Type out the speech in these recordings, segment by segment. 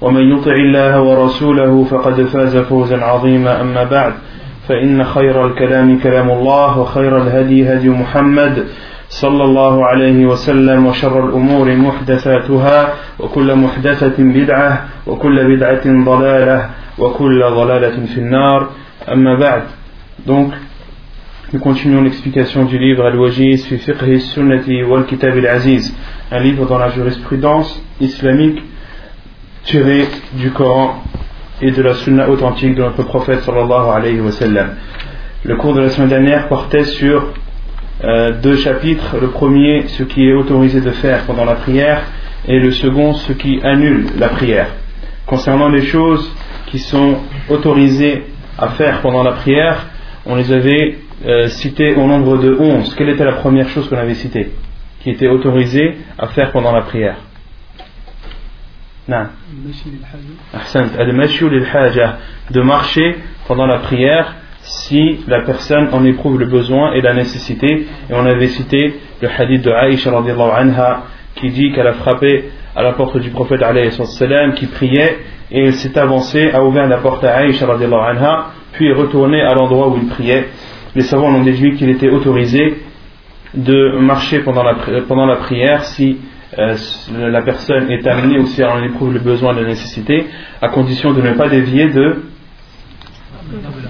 ومن يطع الله ورسوله فقد فاز فوزا عظيما. أما بعد فإن خير الكلام كلام الله وخير الهدي هدي محمد صلى الله عليه وسلم وشر الأمور محدثاتها وكل محدثة بدعة وكل بدعة ضلالة وكل ضلالة في النار. أما بعد donc nous continuons l'explication du livre Al-Wajiz fi fiqh sunnati wal kitab al-aziz un livre dans la jurisprudence islamique tiré du Coran et de la sunna authentique de notre prophète sallallahu alayhi wa sallam. Le cours de la semaine dernière portait sur euh, deux chapitres. Le premier, ce qui est autorisé de faire pendant la prière, et le second, ce qui annule la prière. Concernant les choses qui sont autorisées à faire pendant la prière, on les avait euh, citées au nombre de 11. Quelle était la première chose qu'on avait citée qui était autorisée à faire pendant la prière? Non. de marcher pendant la prière si la personne en éprouve le besoin et la nécessité. Et on avait cité le hadith de Aïcha anha qui dit qu'elle a frappé à la porte du prophète salam qui priait et il s'est avancé, a ouvert la porte à Aïcha anha, puis est retourné à l'endroit où il priait. Les savants ont déduit qu'il était autorisé de marcher pendant la, pendant la prière si euh, la personne est amenée ou si elle en éprouve le besoin la nécessité, à condition de ne pas dévier de,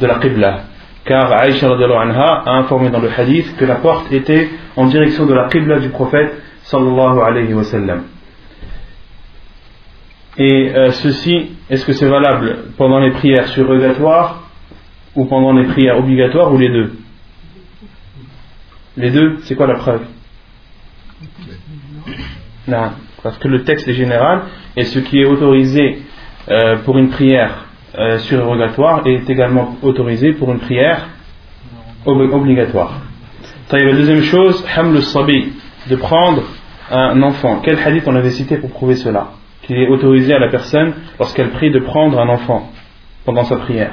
de la Qibla. Car Aïcha anha a informé dans le hadith que la porte était en direction de la Qibla du prophète sallallahu alayhi wa sallam. Et euh, ceci, est-ce que c'est valable pendant les prières surrogatoires ou pendant les prières obligatoires ou les deux? Les deux, c'est quoi la preuve? Non, parce que le texte est général et ce qui est autorisé euh, pour une prière euh, surrogatoire est également autorisé pour une prière ob obligatoire. La deuxième chose, haml sabi, de prendre un enfant. Quel hadith on avait cité pour prouver cela? Qu'il est autorisé à la personne lorsqu'elle prie de prendre un enfant pendant sa prière.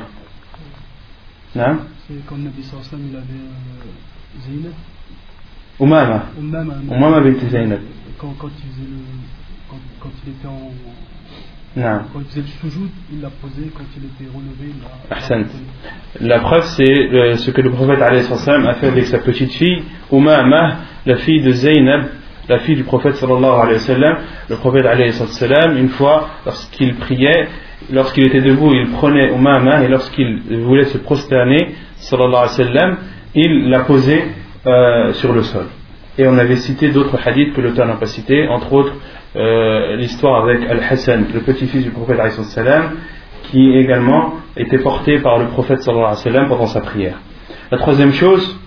Non C'est comme Nabi il avait euh, Zainab. Umama. Umama. Umama quand, quand, il faisait le, quand, quand il était en. Non. Quand il faisait le soujoud, il l'a posé, quand il était relevé, il l'a. La preuve, c'est euh, ce que le prophète a fait avec sa petite fille, Umama, la fille de Zaynab, la fille du prophète sallallahu alayhi wa sallam. Le prophète alayhi sallam, une fois, lorsqu'il priait, lorsqu'il était debout, il prenait Umama et lorsqu'il voulait se prosterner, sallallahu alayhi wa sallam, il la posait euh, sur le sol. Et on avait cité d'autres hadiths que l'auteur n'a pas cité, entre autres euh, l'histoire avec Al-Hassan, le petit-fils du prophète qui également était porté par le prophète sallam pendant sa prière. La troisième chose,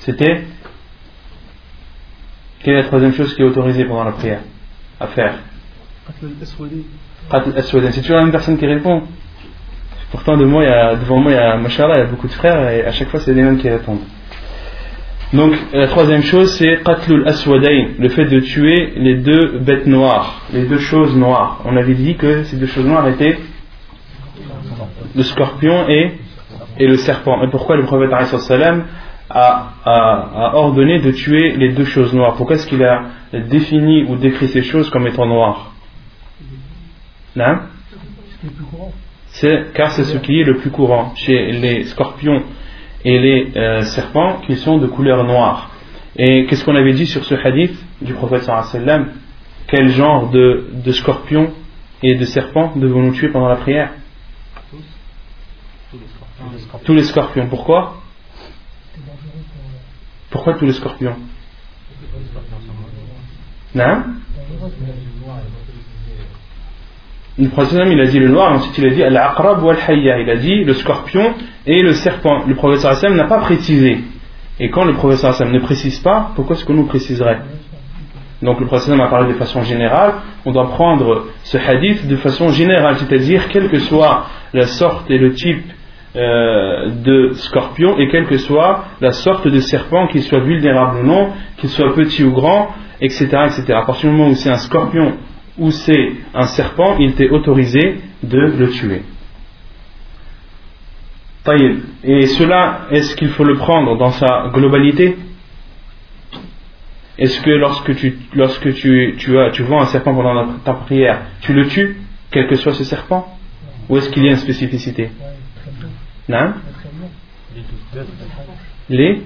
c'était quelle est la troisième chose qui est autorisée pendant la prière à faire? C'est toujours la même personne qui répond. Pourtant, de moi, il y a, devant moi, il y a beaucoup de frères et à chaque fois, c'est les mêmes qui répondent. Donc la troisième chose c'est qatlul aswadayn, le fait de tuer les deux bêtes noires, les deux choses noires. On avait dit que ces deux choses noires étaient le scorpion et, et le serpent. Et pourquoi le prophète a, a, a ordonné de tuer les deux choses noires? Pourquoi est-ce qu'il a défini ou décrit ces choses comme étant noires? Car c'est ce qui est le plus courant chez les scorpions et les euh, serpents qui sont de couleur noire. Et qu'est-ce qu'on avait dit sur ce hadith du prophète sallam? Quel genre de, de scorpions et de serpents devons-nous tuer pendant la prière? Tous les scorpions. Pourquoi? Pourquoi tous les scorpions? Non Le prophète il a dit le noir, ensuite il a dit al-aqrab wal hayya, il a dit le scorpion et le serpent. Le prophète n'a pas précisé. Et quand le prophète ne précise pas, pourquoi est-ce que nous préciserait? Donc le prophète a parlé de façon générale, on doit prendre ce hadith de façon générale, c'est-à-dire quelle que soit la sorte et le type euh, de scorpion et quelle que soit la sorte de serpent, qu'il soit vulnérable ou non, qu'il soit petit ou grand, etc. etc. À partir du moment où c'est un scorpion ou c'est un serpent, il t'est autorisé de le tuer. Et cela, est-ce qu'il faut le prendre dans sa globalité? Est-ce que lorsque tu, lorsque tu, tu, as, tu vois un serpent pendant ta prière, tu le tues, quel que soit ce serpent? Ou est-ce qu'il y a une spécificité? Non Les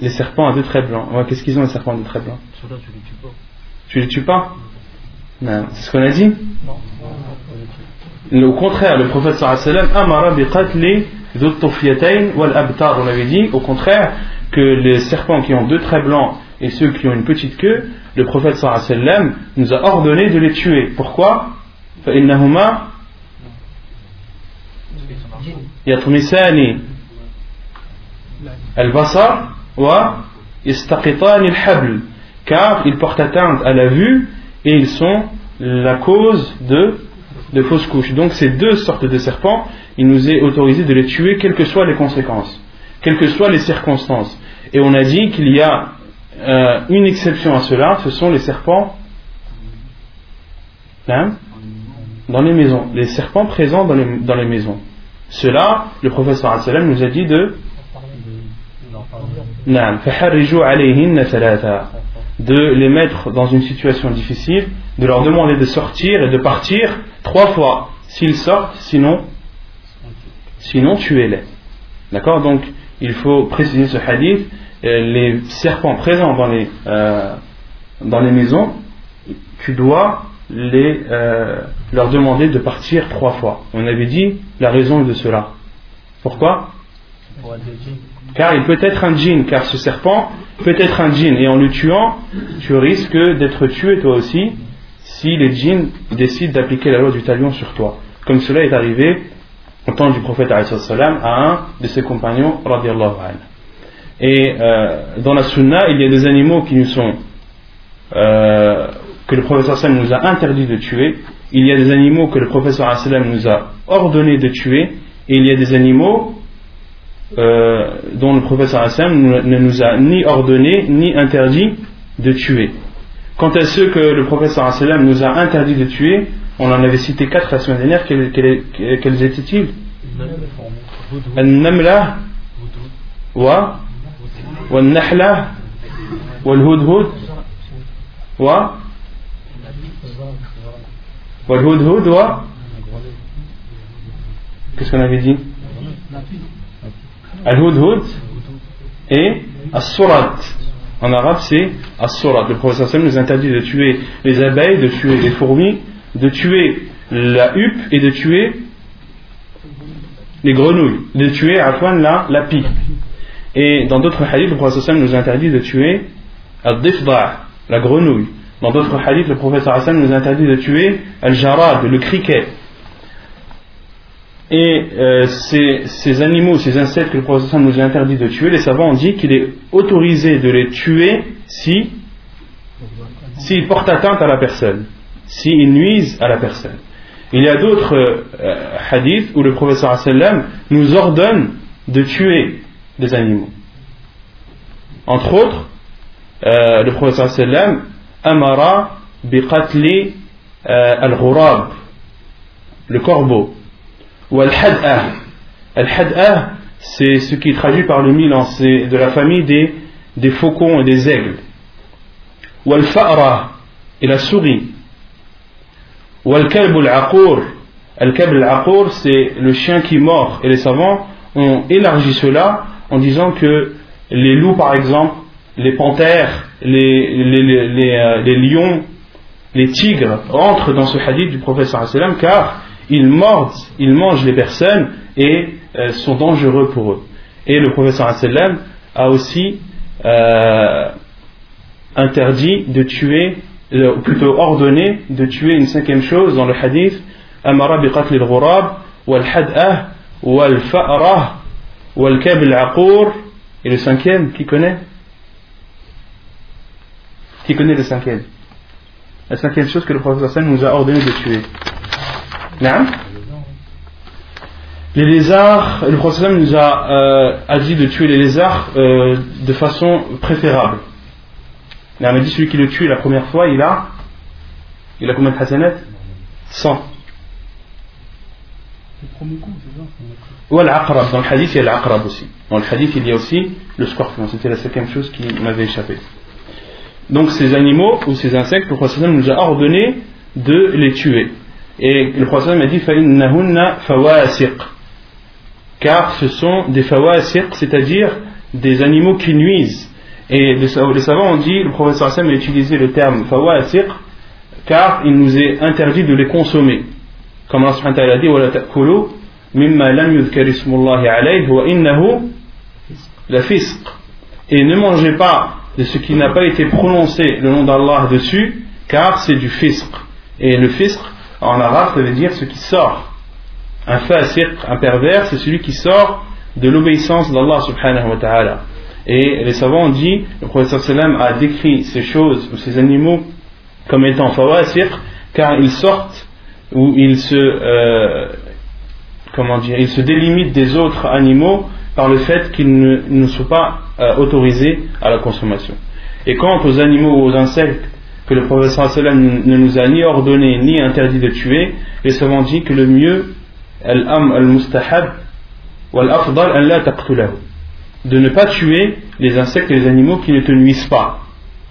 Les? Serpents à deux traits blancs. Qu'est-ce qu'ils ont les serpents à deux traits blancs? Tu les tues pas. Non. C'est ce qu'on a dit? au contraire, le prophète sallam amara bi qatli wal abtar. On avait dit, au contraire, que les serpents qui ont deux traits blancs et ceux qui ont une petite queue, le prophète sallam nous a ordonné de les tuer. Pourquoi فإنهما يطمسان البصر ويستقطان الحبل car ils portent atteinte à la vue et ils sont la cause de de fausses couches. Donc ces deux sortes de serpents, il nous est autorisé de les tuer quelles que soient les conséquences, quelles que soient les circonstances. Et on a dit qu'il y a euh, une exception à cela, ce sont les serpents hein, dans les maisons, les serpents présents dans les, dans les maisons. Cela, le professeur nous a dit de de les mettre dans une situation difficile, de leur demander de sortir et de partir trois fois. S'ils sortent, sinon, sinon tuez-les. D'accord? Donc, il faut préciser ce hadith. Euh, les serpents présents dans les, euh, dans les maisons, tu dois les, euh, leur demander de partir trois fois. On avait dit la raison de cela. Pourquoi? Car il peut être un djinn, car ce serpent peut être un djinn, et en le tuant, tu risques d'être tué toi aussi si les djinns décident d'appliquer la loi du talion sur toi. Comme cela est arrivé au temps du prophète à un de ses compagnons. Et euh, dans la sunna, il y a des animaux qui nous sont euh, que le professeur nous a interdit de tuer. Il y a des animaux que le professeur nous a ordonné de tuer. Et il y a des animaux euh, dont le professeur Hassan ne nous a ni ordonné ni interdit de tuer. Quant à ceux que le professeur Hassan nous a interdit de tuer, on en avait cité quatre la semaine dernière, quels, étaient-ils? Al-Namla wa Wal-Nahla Wal-Hudhud wa Wal-Hudhud wa Qu'est-ce qu'on avait dit? Al-Hudhud et As-Surat. En arabe, c'est As-Surat. Le professeur nous interdit de tuer les abeilles, de tuer les fourmis, de tuer la huppe et de tuer les grenouilles, de tuer à point la, la pie. Et dans d'autres hadiths, le professeur nous interdit de tuer Al-Difda, la grenouille. Dans d'autres hadiths, le professeur Hassan nous interdit de tuer Al-Jarad, le criquet. Et euh, ces, animaux, ces insectes que le professeur nous a interdit de tuer, les savants ont dit qu'il est autorisé de les tuer si s'ils portent atteinte à la personne, s'ils nuisent à la personne. Il y a d'autres euh, hadiths où le professeur sallam nous ordonne de tuer des animaux. Entre autres, euh, le professeur sallam amara biqatli al-ghurab, le corbeau. Ou al-had'a. C'est ce qui est traduit par le Milan, c'est de la famille des, des faucons et des aigles. Ou al-fa'ra, et la souris. Ou al-kalb al-aqur. Al-kalb al-aqur, c'est le chien qui mord. Et les savants ont élargi cela en disant que les loups, par exemple, les panthères, les, euh, lions, les tigres entrent dans ce hadith du professeur car ils mordent, ils mangent les personnes et euh, sont dangereux pour eux. Et le professeur a aussi euh, interdit de tuer euh, plutôt ordonné de tuer une cinquième chose dans le hadith Amara biqatl al-ghurab wal-had'ah wal-fa'rah wal-kab al-aqur et le cinquième, qui connaît? Qui connaît le cinquième? La cinquième chose que le prophète nous a ordonné de tuer. Non les lézards, le prophète nous a, euh, a, dit de tuer les lézards euh, de façon préférable. Il a dit celui qui le tue la première fois, il a, il a combien de hasanat? 100. Ou al-aqrab, dans le hadith il y a l'aqrab aussi. Dans le hadith il y a aussi le scorpion, c'était la cinquième chose qui m'avait échappé. Donc ces animaux ou ces insectes, le prophète nous a ordonné de les tuer. Et le Prophète a dit fawasiq. Car ce sont des fawasiq, c'est-à-dire des animaux qui nuisent. Et les savants ont dit, le Prophète a utilisé le terme fawasiq, car il nous est interdit de les consommer. Comme Allah subhanahu dit mimma lam alayhi wa. Et ne mangez pas de ce qui n'a pas été prononcé le nom d'Allah dessus, car c'est du fisq. Et le fisq, en arabe, ça veut dire ce qui sort. Un fasiq, un pervers, c'est celui qui sort de l'obéissance d'Allah subhanahu wa ta'ala. Et les savants ont dit, le professeur sallam a décrit ces choses ou ces animaux comme étant fawasiq car ils sortent ou ils se, euh, comment dire, ils se délimitent des autres animaux par le fait qu'ils ne, ne, sont pas euh, autorisés à la consommation. Et quant aux animaux ou aux insectes que le professeur ne nous a ni ordonné ni interdit de tuer, les savants dit que le mieux de ne pas tuer les insectes et les animaux qui ne te nuisent pas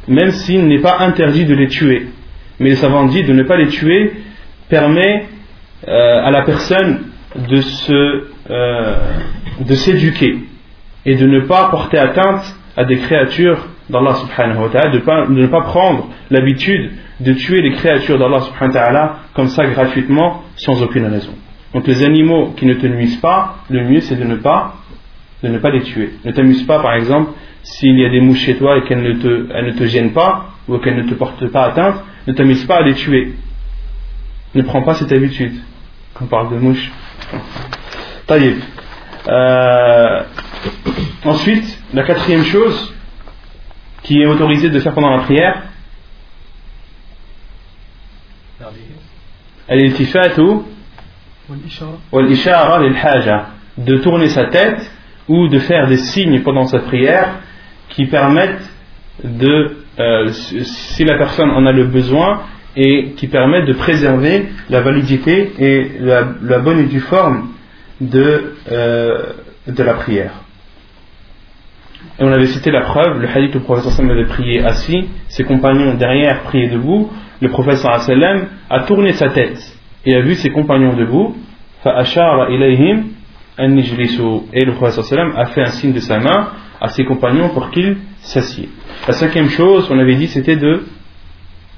même s'il n'est pas interdit de les tuer. Mais les savants disent de ne pas les tuer permet euh, à la personne de se euh, de s'éduquer et de ne pas porter atteinte à des créatures d'Allah subhanahu wa ta'ala, de, ne pas prendre l'habitude de tuer les créatures d'Allah subhanahu wa ta'ala comme ça gratuitement sans aucune raison. Donc les animaux qui ne te nuisent pas, le mieux c'est de ne pas de ne pas les tuer. Ne t'amuse pas par exemple s'il y a des mouches chez toi et qu'elles ne te, ne te gênent pas ou qu'elles ne te portent pas atteinte, ne t'amuse pas à les tuer. Ne prends pas cette habitude quand on parle de mouches. Euh, ensuite, la quatrième chose qui est autorisée de faire pendant la prière, de tourner sa tête ou de faire des signes pendant sa prière qui permettent de, euh, si la personne en a le besoin, et qui permettent de préserver la validité et la, bonne et due forme de, euh, de la prière. Et on avait cité la preuve, le hadith où le professeur avait prié assis, ses compagnons derrière priaient debout, le professeur a tourné sa tête et a vu ses compagnons debout, et le prophète a fait un signe de sa main à ses compagnons pour qu'ils s'assiedent. La cinquième chose, on avait dit, c'était de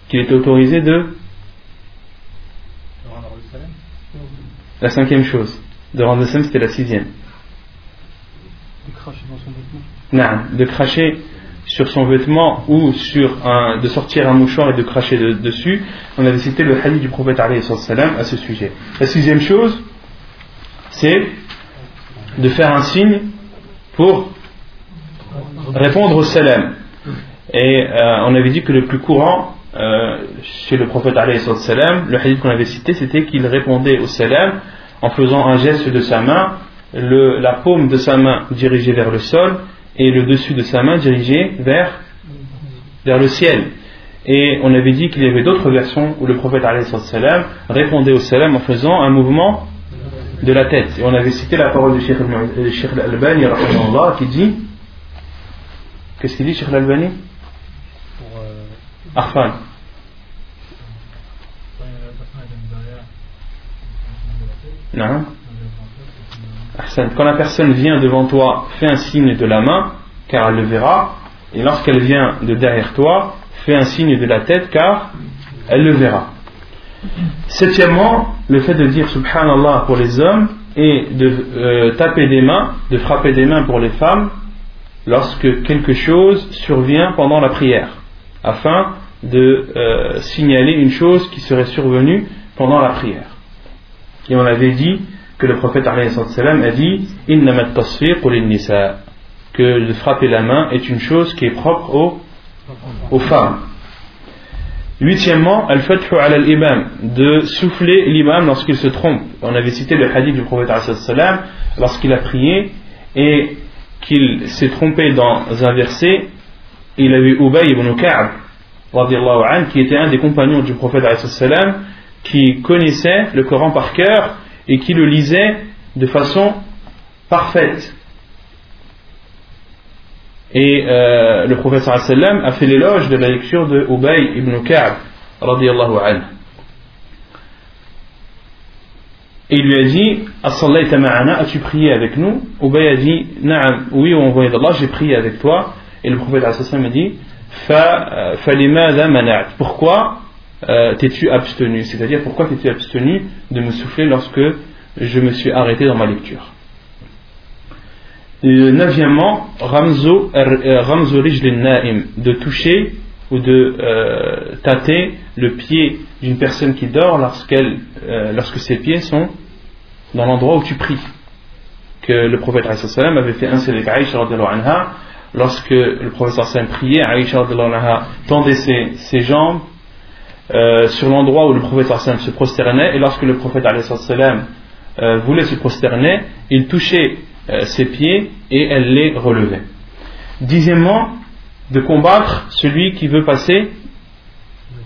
qu'il était autorisé de la cinquième chose de rendre le c'était la sixième. Son vêtement. De cracher sur son vêtement ou sur de sortir un mouchoir et de cracher dessus. On avait cité le hadith du prophète à ce sujet. La sixième chose, c'est de faire un signe pour répondre au salam. Et euh, on avait dit que le plus courant euh, chez le prophète salam, le hadith qu'on avait cité, c'était qu'il répondait au salam en faisant un geste de sa main, la paume de sa main dirigée vers le sol et le dessus de sa main dirigé vers, vers le ciel. Et on avait dit qu'il y avait d'autres versions où le prophète salam répondait au salam en faisant un mouvement de la tête. Et on avait cité la parole du Cheikh Al-Albani qui dit Qu'est-ce qu'il dit, Cheikh Al-Albani? Arfan. Non. Quand la personne vient devant toi, fais un signe de la main, car elle le verra. Et lorsqu'elle vient de derrière toi, fais un signe de la tête, car elle le verra. Septièmement, le fait de dire Subhanallah pour les hommes et de euh, taper des mains, de frapper des mains pour les femmes lorsque quelque chose survient pendant la prière, afin de euh, signaler une chose qui serait survenue pendant la prière. Et on avait dit que le prophète a dit que de frapper la main est une chose qui est propre aux, femmes. Huitièmement, al-fathu ala l'imam, de souffler l'imam lorsqu'il se trompe. On avait cité le hadith du prophète lorsqu'il a prié et qu'il s'est trompé dans un verset, il a vu Ubay ibn Ka'b, qui était un des compagnons du prophète qui connaissait le Coran par cœur et qui le lisait de façon parfaite. Et euh, le prophète sallam a fait l'éloge de la lecture de Ubay ibn Ka'b radiallahu anhu. Et il lui a dit As-tu prié avec nous? Ubay a dit Na'am, oui, on envoyé d'Allah, j'ai prié avec toi. Et le prophète a dit euh, Pourquoi? Euh, t'es-tu abstenu? C'est-à-dire, pourquoi t'es-tu abstenu de me souffler lorsque je me suis arrêté dans ma lecture? Neuvièmement, Ramzo, euh, Naim, de toucher ou de euh, tâter le pied d'une personne qui dort lorsqu'elle, euh, lorsque ses pieds sont dans l'endroit où tu pries. Que le prophète avait fait un avec Aïcha lorsque le prophète priait, Aïcha tendait ses, ses jambes sur l'endroit où le prophète se prosternait, et lorsque le prophète voulait se prosterner, il touchait euh, ses pieds et elle les relevait. Dixièmement, de combattre celui qui veut passer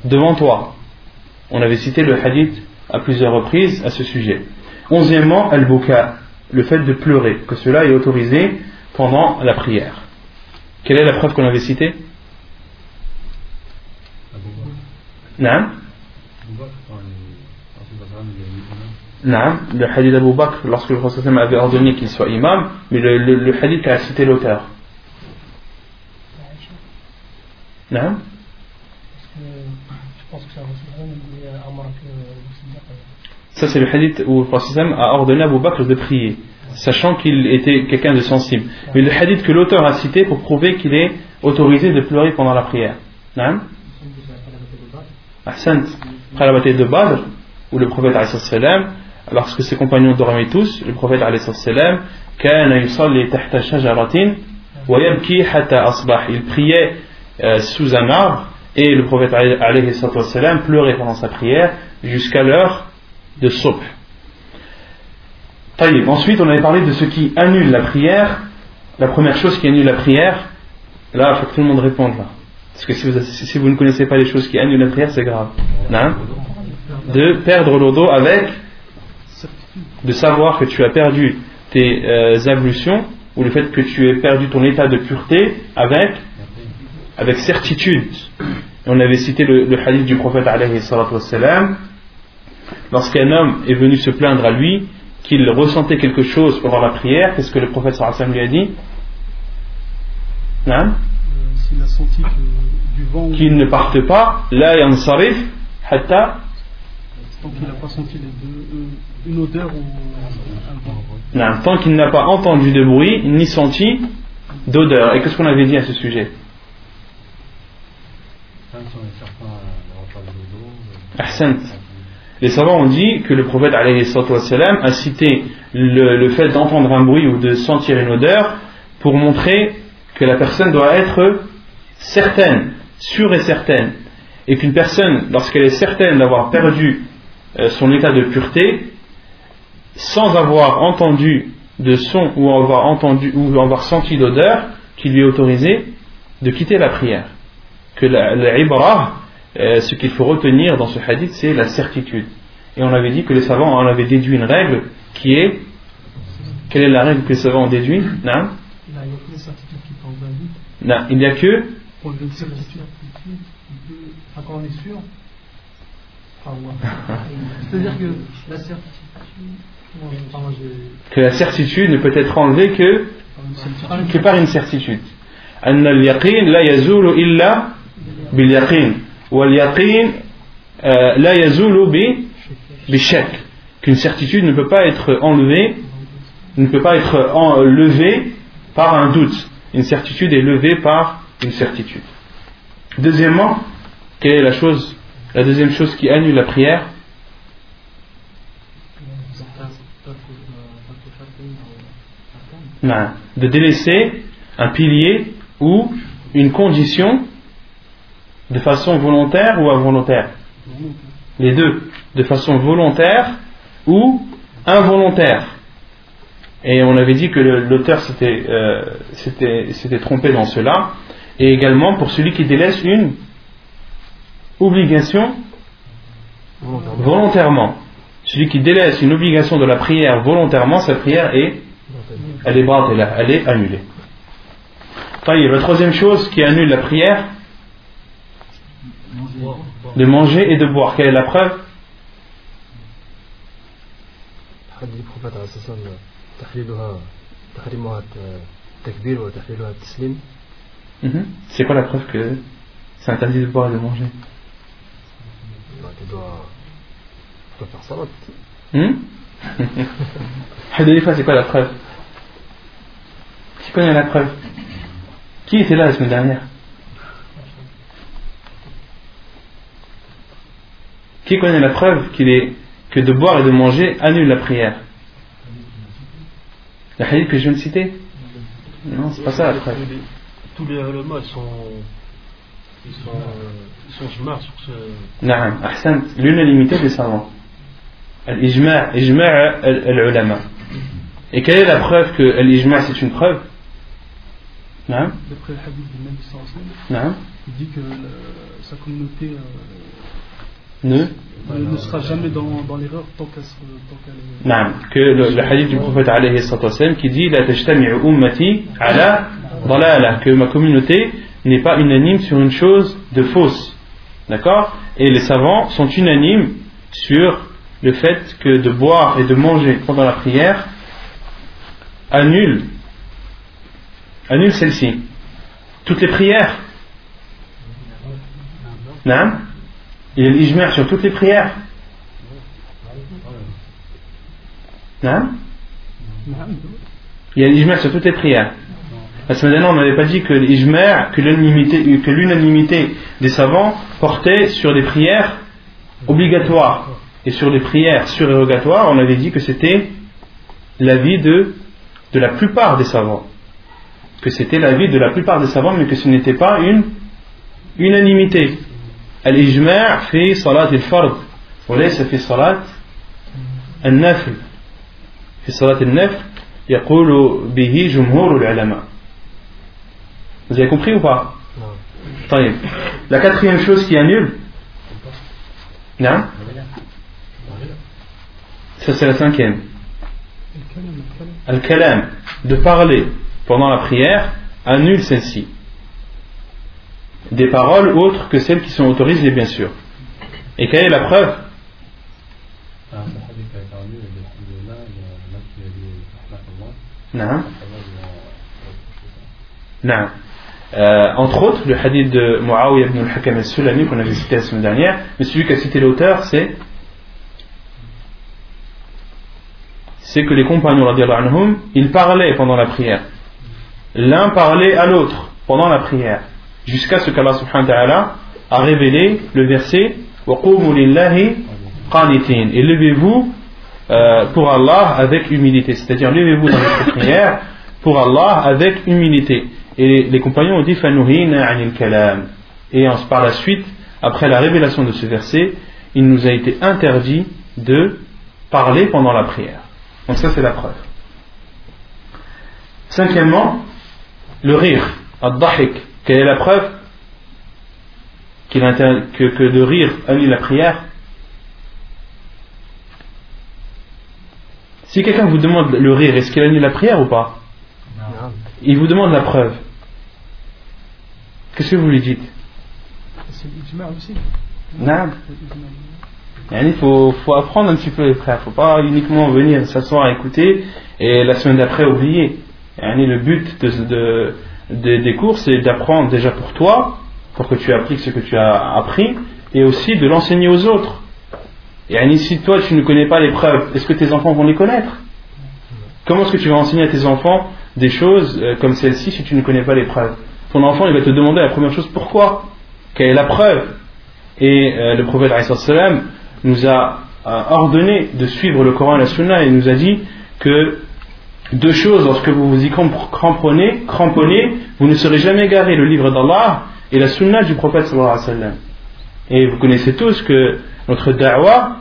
devant toi. On avait cité le hadith à plusieurs reprises à ce sujet. Onzièmement, al-buka, le fait de pleurer, que cela est autorisé pendant la prière. Quelle est la preuve qu'on avait citée? Non le hadith d'Abu Bakr, lorsque le Prophète avait ordonné qu'il soit imam, mais le, hadith a cité l'auteur. Non Ça, c'est le hadith où le Prophète a ordonné à Abu Bakr de prier, sachant qu'il était quelqu'un de sensible. Mais le hadith que l'auteur a cité pour prouver qu'il est autorisé de pleurer pendant la prière. Non Ahsant. Après la bataille de Badr, où le prophète lorsque ses compagnons dormaient tous, le prophète il priait euh, sous un arbre et le prophète pleurait pendant sa prière jusqu'à l'heure de soupe. Ensuite, on avait parlé de ce qui annule la prière. La première chose qui annule la prière, là, il faut que tout le monde réponde là. Parce que si vous, ne connaissez pas les choses qui annulent la prière, c'est grave. Non de perdre l'odo avec de savoir que tu as perdu tes euh, ablutions ou le fait que tu aies perdu ton état de pureté avec, avec certitude. on avait cité le, hadith du prophète lorsqu'un homme est venu se plaindre à lui qu'il ressentait quelque chose pendant la prière, qu'est-ce que le prophète sallam lui a dit? Euh, S'il a senti du vent qu'il ne parte pas, la yansarif hatta Tant qu'il n'a pas senti euh, une odeur ou un vent. tant qu'il n'a pas entendu de bruit ni senti d'odeur. Et qu'est-ce qu'on avait dit à ce sujet Les savants ont dit que le prophète a cité le, le fait d'entendre un bruit ou de sentir une odeur pour montrer que la personne doit être certaine, sûre et certaine. Et qu'une personne, lorsqu'elle est certaine d'avoir perdu euh, son état de pureté sans avoir entendu de son ou avoir entendu ou avoir senti d'odeur qui lui est autorisé de quitter la prière. Que la, euh, ce qu'il faut retenir dans ce hadith, c'est la certitude. Et on avait dit que les savants en avaient déduit une règle qui est. Quelle est la règle que les savants ont déduit? Non Il n'y a que Quand on est sûr, c'est-à-dire que la certitude. Que la certitude ne peut être enlevée que, que par une certitude. أن اليقين لا يزول إلا باليقين واليقين لا يزول بالشك qu'une certitude ne peut pas être enlevée ne peut pas être enlevée par un doute une certitude est levée par une certitude. Deuxièmement Quelle est la chose, la deuxième chose qui annule la prière? Non, De délaisser un pilier ou une condition de façon volontaire ou involontaire. Les deux, de façon volontaire ou involontaire. Et on avait dit que l'auteur euh, s'était trompé dans cela. Et également pour celui qui délaisse une obligation volontairement. Celui qui délaisse une obligation de la prière volontairement, sa prière est, elle est elle est annulée. La troisième chose qui annule la prière, de manger et de boire. Quelle est la preuve Mhm. C'est quoi la preuve que c'est interdit de boire et de manger? Bah, Tu dois, faire salat. Hmm c'est quoi la preuve? Qui connaît la preuve? Qui était là la semaine dernière? Qui connaît la preuve qu'il est, que de boire et de manger annule la prière? Le hadith que je viens de citer? Non, c'est pas ça la preuve tous les ulama sont, ils sont, ils sont sur ce. نعم أحسنت l'unanimité des savants الإجماع إجماع العلماء et quelle est la preuve que l'ijma c'est une preuve نعم d'après le hadith du Nabi sallallahu il dit que sa communauté euh, ne ne sera jamais dans, dans l'erreur tant qu'elle qu Non, que le, le, hadith du prophète alayhi qui dit La ummati ala que ma communauté n'est pas unanime sur une chose de fausse. D'accord? Et les savants sont unanimes sur le fait que de boire et de manger pendant la prière annule, annule celle-ci. Toutes les prières. Non Il y a l'ijmer sur toutes les prières. Non Il y a l'ijmer sur toutes les prières. La semaine dernière, on n'avait pas dit que que l'unanimité des savants portait sur des prières obligatoires et sur les prières surérogatoires. On avait dit que c'était l'avis de, de la plupart des savants. Que c'était l'avis de la plupart des savants, mais que ce n'était pas une unanimité. Al-ijma' fi salat al-fard, وليس في صلاة النفل في صلاة النفل يقول به جمهور العلماء vous avez compris ou pas Non. La quatrième chose qui annule Non Ça c'est la cinquième. Al-kalam, de parler pendant la prière, annule celle-ci. Des paroles autres que celles qui sont autorisées, bien sûr. Et quelle est la preuve? Non. Non. Euh, entre autres, le hadith de Muawiyah ibn al-Hakam al-Sulami qu'on avait cité la semaine dernière, mais celui qui a cité l'auteur, c'est c'est que les compagnons, anhum, ils parlaient pendant la prière. L'un parlait à l'autre pendant la prière, jusqu'à ce qu'Allah subhanahu wa ta'ala a révélé le verset Et levez-vous euh, pour Allah avec humilité, c'est-à-dire levez-vous dans votre prière pour Allah avec humilité. Et les compagnons ont dit. Et par la suite, après la révélation de ce verset, il nous a été interdit de parler pendant la prière. Donc ça c'est la preuve. Cinquièmement, le rire, ad-dahik. Quelle est la preuve que, que de rire annule la prière? Si quelqu'un vous demande le rire, est-ce qu'il annule la prière ou pas? Il vous demande la preuve. Qu'est-ce que vous lui dites? C'est l'ijma aussi. Non. Il faut, faut, apprendre un petit peu les frères. Il ne faut pas uniquement venir s'asseoir écouter et la semaine d'après oublier. Le but de, de, des cours, c'est d'apprendre déjà pour toi, pour que tu appliques ce que tu as appris, et aussi de l'enseigner aux autres. Et si toi tu ne connais pas les preuves, est-ce que tes enfants vont les connaître? Comment est-ce que tu vas enseigner à tes enfants des choses euh, comme celle-ci si tu ne connais pas les preuves? Ton enfant, il va te demander la première chose pourquoi? Quelle est la preuve? Et euh, le prophète nous a ordonné de suivre le Coran et la et nous a dit que deux choses, lorsque vous vous y cramponnez, cramponnez vous ne serez jamais égaré le livre d'Allah et la Sunna du prophète Et vous connaissez tous que notre da'wah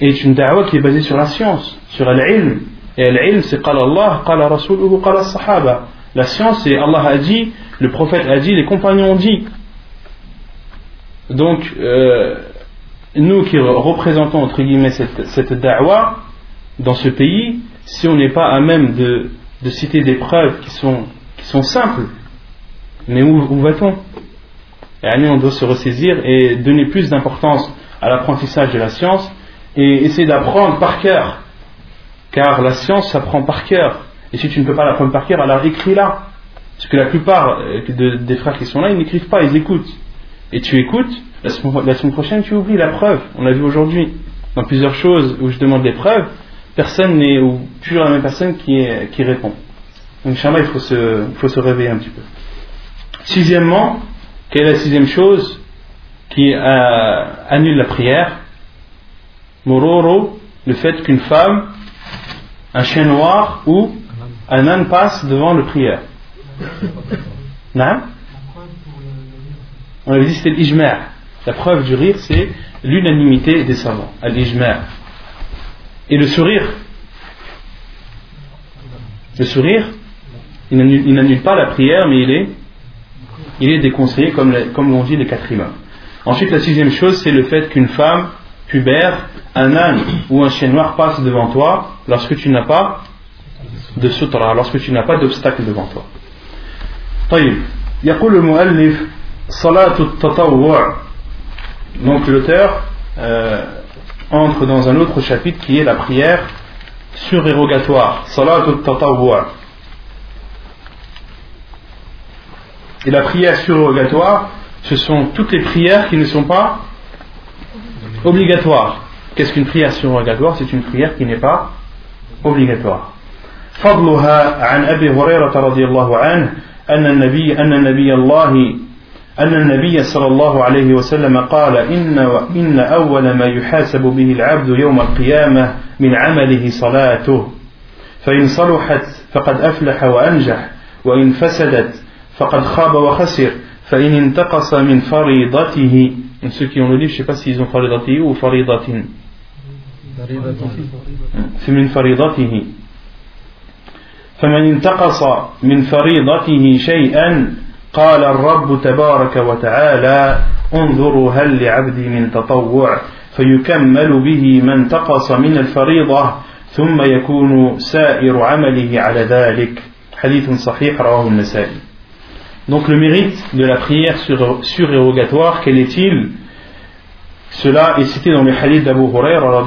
est une da'wah qui est basée sur la science, sur l'ilm. Et l'ilm c'est qala Allah, qala Rasuluhu, qala Sahaba. La science c'est Allah a dit, le prophète a dit, les compagnons ont dit. Donc, euh, nous qui représentons entre guillemets cette, cette da'wah dans ce pays, si on n'est pas à même de, citer des preuves qui sont, simples, mais où, où va-t-on? On doit se ressaisir et donner plus d'importance à l'apprentissage de la science et essayer d'apprendre par cœur. Car la science s'apprend par cœur. Et si tu ne peux pas l'apprendre par cœur, alors écris-la. Parce que la plupart euh, des frères qui sont là, ils n'écrivent pas, ils écoutent. Et tu écoutes, la semaine, prochaine, tu oublies la preuve. On l'a vu aujourd'hui. Dans plusieurs choses où je demande des preuves, personne n'est, ou toujours la même personne qui, répond. Donc, Inch'Allah, il faut se, faut se réveiller un petit peu. Sixièmement, quelle est la sixième chose qui euh, annule la prière? Mororo, le fait qu'une femme, un chien noir ou un âne passe devant le prière. Non On avait dit c'était l'ijmer. La preuve du rire, c'est l'unanimité des savants, l'ijmer. Et le sourire Le sourire, il n'annule pas la prière, mais il est, il est déconseillé, comme, comme l'ont dit les quatre imams. Ensuite, la sixième chose, c'est le fait qu'une femme pubère, un âne ou un chien noir passe devant toi lorsque tu n'as pas de sutra, lorsque tu n'as pas d'obstacle devant toi. طيب يقول المؤلف صلاة التطوع donc l'auteur euh, entre dans un autre chapitre qui est la prière surérogatoire صلاة التطوع et la prière surérogatoire ce sont toutes les prières qui ne sont pas obligatoire. Qu'est-ce qu'une prière surrogatoire C'est une prière qui n'est pas obligatoire. فضلها عن أبي هريرة رضي الله عنه أن النبي أن النبي الله أن النبي صلى الله عليه وسلم قال إن إن أول ما يحاسب به العبد يوم القيامة من عمله صلاته فإن صلحت فقد أفلح وأنجح وإن فسدت فقد خاب وخسر فإن انتقص من فريضته ceux qui ont le livre, faridati ou. C'est min faridatihi. فمن انتقص من فريضته شيئا قال الرب تبارك وتعالى انظروا هل لعبدي من تطوع فيكمل به من انتقص من الفريضة ثم يكون سائر عمله على ذلك حديث صحيح رواه النسائي Donc le mérite de la prière surérogatoire, quel est-il Cela est cité dans le hadith d'Abu Hurairah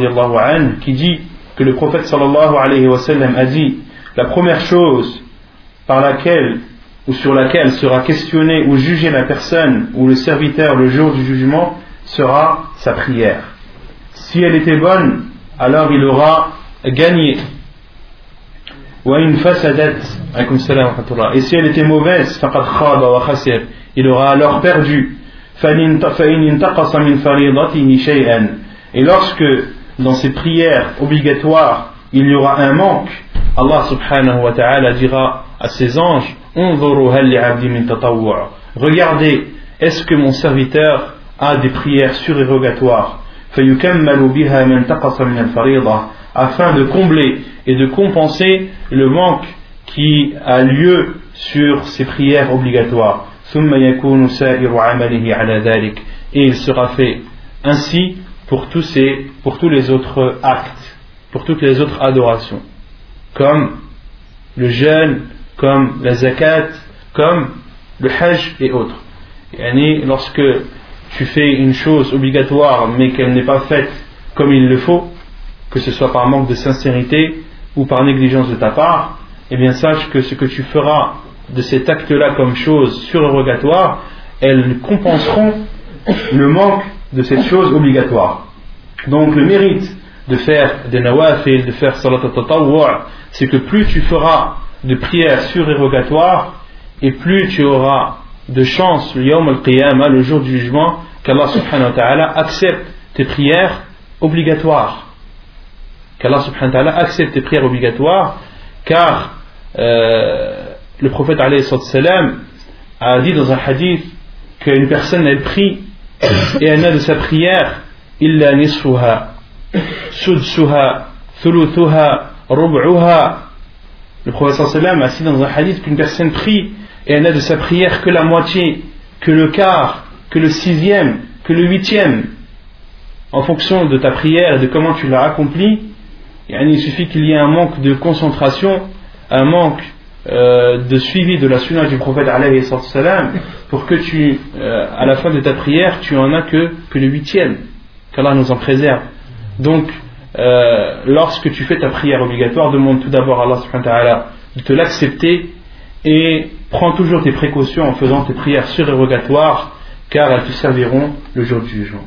qui dit que le prophète sallallahu alayhi wa sallam a dit la première chose par laquelle ou sur laquelle sera questionné ou jugé la personne ou le serviteur le jour du jugement sera sa prière. Si elle était bonne, alors il aura gagné et si elle était mauvaise, il aura alors perdu. Et lorsque dans ses prières obligatoires il y aura un manque, Allah subhanahu wa ta'ala dira à ses anges Regardez, est-ce que mon serviteur a des prières surérogatoires? Afin de combler et de compenser le manque qui a lieu sur ces prières obligatoires. Et il sera fait ainsi pour tous, ces, pour tous les autres actes, pour toutes les autres adorations, comme le jeûne, comme la zakat, comme le hajj et autres. Et lorsque tu fais une chose obligatoire mais qu'elle n'est pas faite comme il le faut, que ce soit par manque de sincérité ou par négligence de ta part, eh bien sache que ce que tu feras de cet acte-là comme chose surérogatoire, elles compenseront le manque de cette chose obligatoire. Donc le mérite de faire des nawafil, de faire salat al c'est que plus tu feras de prières surérogatoires et plus tu auras de chance le le jour du jugement, qu'Allah subhanahu wa ta'ala accepte tes prières obligatoires. Qu'Allah subhanahu wa ta'ala accepte tes prières obligatoires, car euh, le prophète salam a dit dans un hadith qu'une personne elle prie et elle n'a de sa prière illa nisfuha, sudsuha, thuluthuha, rub'uha. Le prophète sallam a dit dans un hadith qu'une personne prie et elle n'a de sa prière que la moitié, que le quart, que le sixième, que le huitième. En fonction de ta prière et de comment tu l'as accomplie, il suffit qu'il y ait un manque de concentration, un manque euh, de suivi de la sunna du prophète pour que tu, euh, à la fin de ta prière, tu en as que, que le huitième, qu'Allah nous en préserve. Donc, euh, lorsque tu fais ta prière obligatoire, demande tout d'abord à Allah de te l'accepter et prends toujours tes précautions en faisant tes prières surérogatoires car elles te serviront le jour du jugement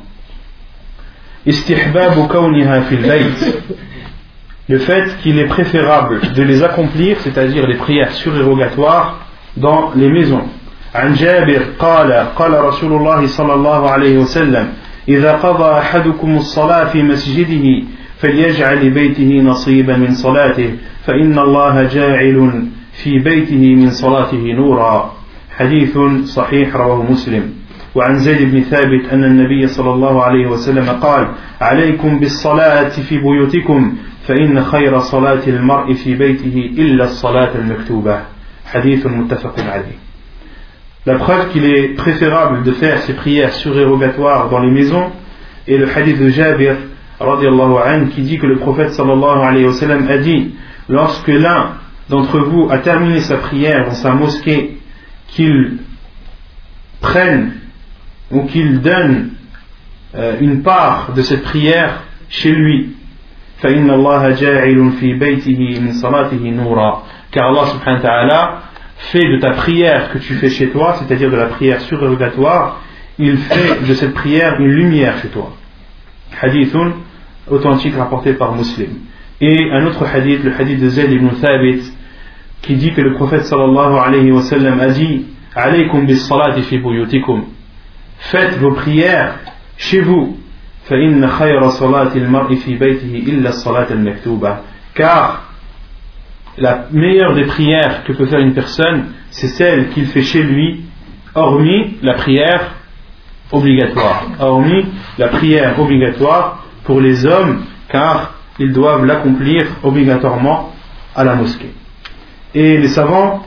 le fait qu'il est préférable de les accomplir, c'est-à-dire les prières surérogatoires, dans les maisons. عن جابر قال قال رسول الله صلى الله عليه وسلم إذا قضى أحدكم الصلاة في مسجده فليجعل لبيته نصيبا من صلاته فإن الله جاعل في بيته من صلاته نورا. حديث صحيح رواه مسلم. وعن زيد بن ثابت أن النبي صلى الله عليه وسلم قال عليكم بالصلاة في بيوتكم فإن خير صلاة المرء في بيته إلا الصلاة المكتوبة. حديث متفق عليه. La preuve qu'il est préférable de faire ces prières surérogatoires dans les maisons est le hadith de Jabir anhu, qui dit que le prophète sallallahu alayhi wa sallam a dit lorsque l'un d'entre vous a terminé sa prière dans sa mosquée qu'il prenne ou qu'il donne euh, une part de cette prière chez lui. Allah subhanahu wa ta'ala fait de ta prière que tu fais chez toi, c'est-à-dire de la prière surrogatoire, il fait de cette prière une lumière chez toi. Hadith authentique rapporté par Muslim. Et un autre hadith, le hadith de Zayd ibn Thabit, qui dit que le prophète sallallahu alayhi wa sallam a dit Alaykum bis salati fi buyutikum. Faites vos prières chez vous car la meilleure des prières que peut faire une personne c'est celle qu'il fait chez lui hormis la prière obligatoire. Hormis la prière obligatoire pour les hommes car ils doivent l'accomplir obligatoirement à la mosquée. Et les savants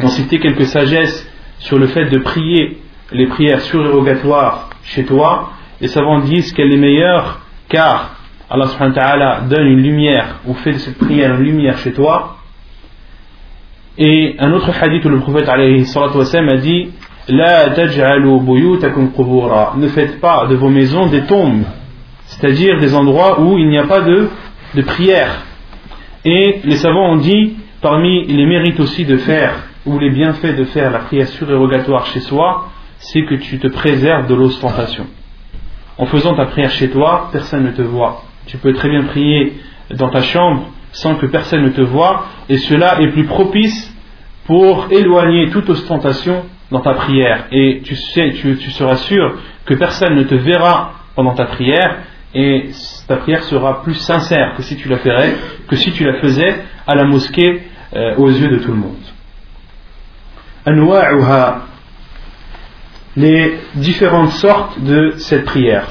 ont cité quelques sagesses sur le fait de prier les prières surérogatoires chez toi. Les savants disent qu'elle est meilleure car Allah subhanahu wa donne une lumière ou fait de cette prière une lumière chez toi. Et un autre hadith où le prophète a dit La Ne faites pas de vos maisons des tombes, c'est-à-dire des endroits où il n'y a pas de, de prière. Et les savants ont dit parmi les mérites aussi de faire ou les bienfaits de faire la prière surérogatoire chez soi, c'est que tu te préserves de l'ostentation en faisant ta prière chez toi, personne ne te voit. Tu peux très bien prier dans ta chambre sans que personne ne te voit, et cela est plus propice pour éloigner toute ostentation dans ta prière. Et tu sais, tu, seras sûr que personne ne te verra pendant ta prière, et ta prière sera plus sincère que si tu la ferais, que si tu la faisais à la mosquée euh, aux yeux de tout le monde les différentes sortes de cette prière.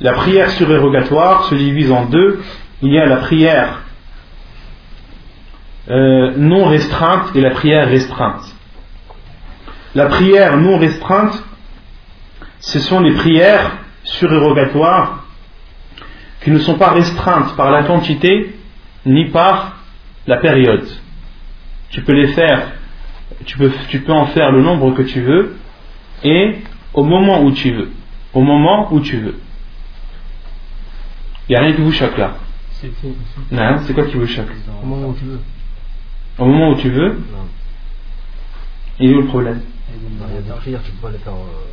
La prière surérogatoire se divise en deux. Il y a la prière euh, non restreinte et la prière restreinte. La prière non restreinte, ce sont les prières surérogatoires qui ne sont pas restreintes par la quantité ni par la période tu peux les faire, tu peux, tu peux en faire le nombre que tu veux et au moment où tu veux. Au moment où tu veux. Il n'y a rien qui vous choque là. Non, c'est quoi qui vous choque? Au moment où tu veux. Au moment où tu veux? Non. Il est où le problème? Il y a des prières, tu peux pas les faire euh,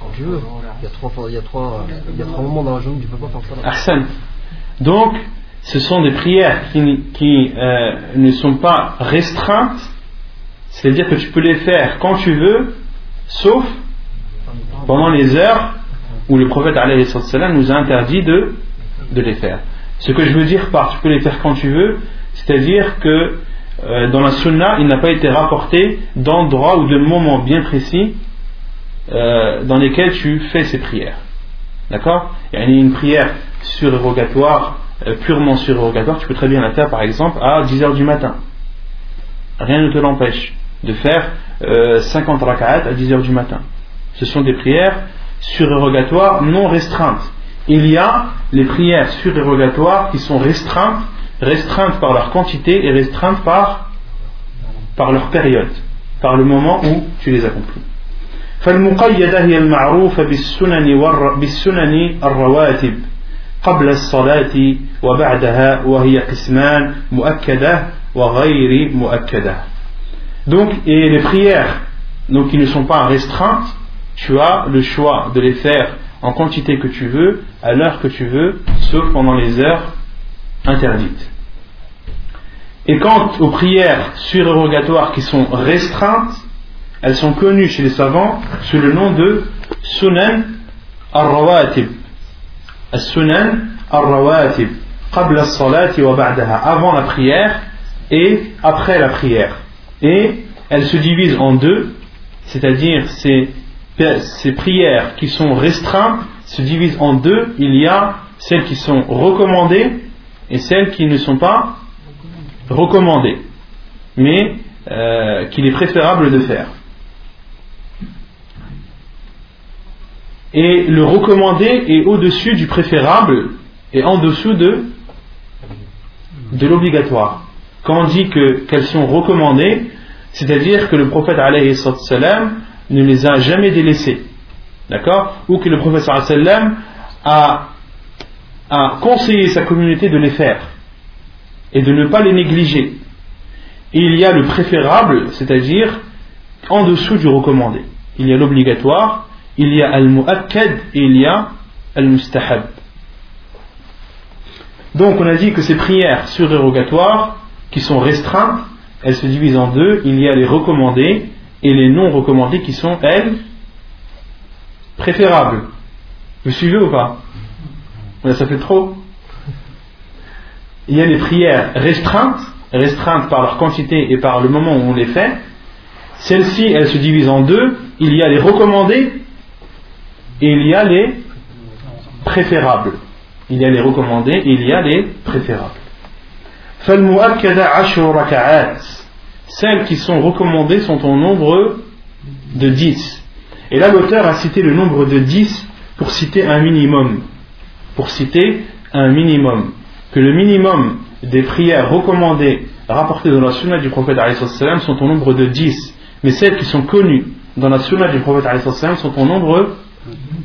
quand tu veux. Il y a trois, il y a trois, il y a trois moments dans la journée, tu peux pas faire ça. Donc, ce sont des prières qui, euh, ne sont pas restreintes C'est-à-dire que tu peux les faire quand tu veux, sauf pendant les heures où le prophète nous a interdit de, de les faire. Ce que je veux dire par tu peux les faire quand tu veux, c'est-à-dire que euh, dans la sunna, il n'a pas été rapporté d'endroits ou de moments bien précis euh, dans lesquels tu fais ces prières. D'accord? Il y a une prière surérogatoire, purement surérogatoire, tu peux très bien la faire par exemple à 10h du matin. Rien ne te l'empêche de faire 50 rak'at à 10h du matin. Ce sont des prières surérogatoires non restreintes. Il y a les prières surérogatoires qui sont restreintes, restreintes par leur quantité et restreintes par, par leur période, par le moment où tu les accomplis. فالمقيدة هي المعروفة بالسنن, بالسنن الرواتب قبل الصلاة وبعدها وهي قسمان مؤكدة وغير مؤكدة donc et les prières donc qui ne sont pas restreintes tu as le choix de les faire en quantité que tu veux, à l'heure que tu veux, sauf pendant les heures interdites. Et quant aux prières surérogatoires qui sont restreintes, elles sont connues chez les savants sous le nom de Sunan al-Rawatib. Sunan al-Rawatib. Avant la prière et après la prière. Et elles se divisent en deux, c'est-à-dire c'est ces prières qui sont restreintes se divisent en deux. Il y a celles qui sont recommandées et celles qui ne sont pas recommandées, mais euh, qu'il est préférable de faire. Et le recommandé est au-dessus du préférable et en dessous de, de l'obligatoire. Quand on dit qu'elles sont recommandées, c'est-à-dire que le prophète salam ne les a jamais délaissés. D'accord? Ou que le professeur sallam a, a conseillé sa communauté de les faire et de ne pas les négliger. Et il y a le préférable, c'est-à-dire en dessous du recommandé. Il y a l'obligatoire, il y a al-mu'akkad et il y a al-mustahab. Donc on a dit que ces prières surérogatoires, qui sont restreintes, elles se divisent en deux. Il y a les recommandées et les non recommandés qui sont, elles, préférables. Vous suivez ou pas? Ça fait trop. Il y a les prières restreintes, restreintes par leur quantité et par le moment où on les fait. Celles-ci, elles se divisent en deux. Il y a les recommandés et il y a les préférables. Il y a les recommandés et il y a les préférables. Celles qui sont recommandées sont au nombre de 10. Et là, l'auteur a cité le nombre de 10 pour citer un minimum. Pour citer un minimum. Que le minimum des prières recommandées, rapportées dans la sunna du prophète sont au nombre de 10. Mais celles qui sont connues dans la sunna du prophète sont au nombre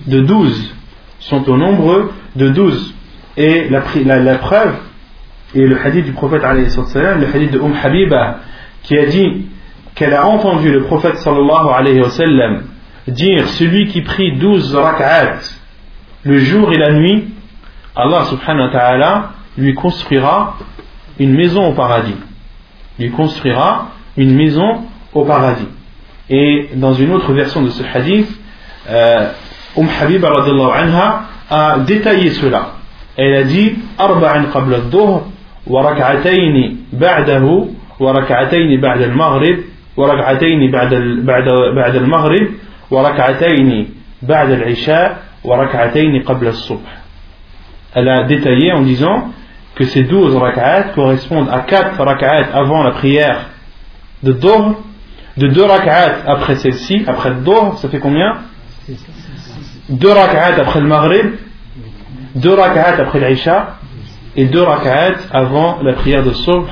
de 12. Sont au nombre de 12. Et la, preuve est le hadith du prophète le hadith de Umm Habiba qui a dit qu'elle a entendu le prophète sallallahu alayhi dire celui qui prie 12 rak'at le jour et la nuit Allah subhanahu wa ta'ala lui construira une maison au paradis lui construira une maison au paradis et dans une autre version de ce hadith euh, Um Habib anha, a détaillé cela. Elle a dit al-maghrib. Elle a détaillé en disant que ces douze rak'at correspondent à quatre rak'at avant la prière de dhuhr, de deux rak'at après celle-ci, après le ça fait combien? 2 rak'at après le Maghrib, 2 rak'at après l'Isha et 2 rak'at avant la prière de Subh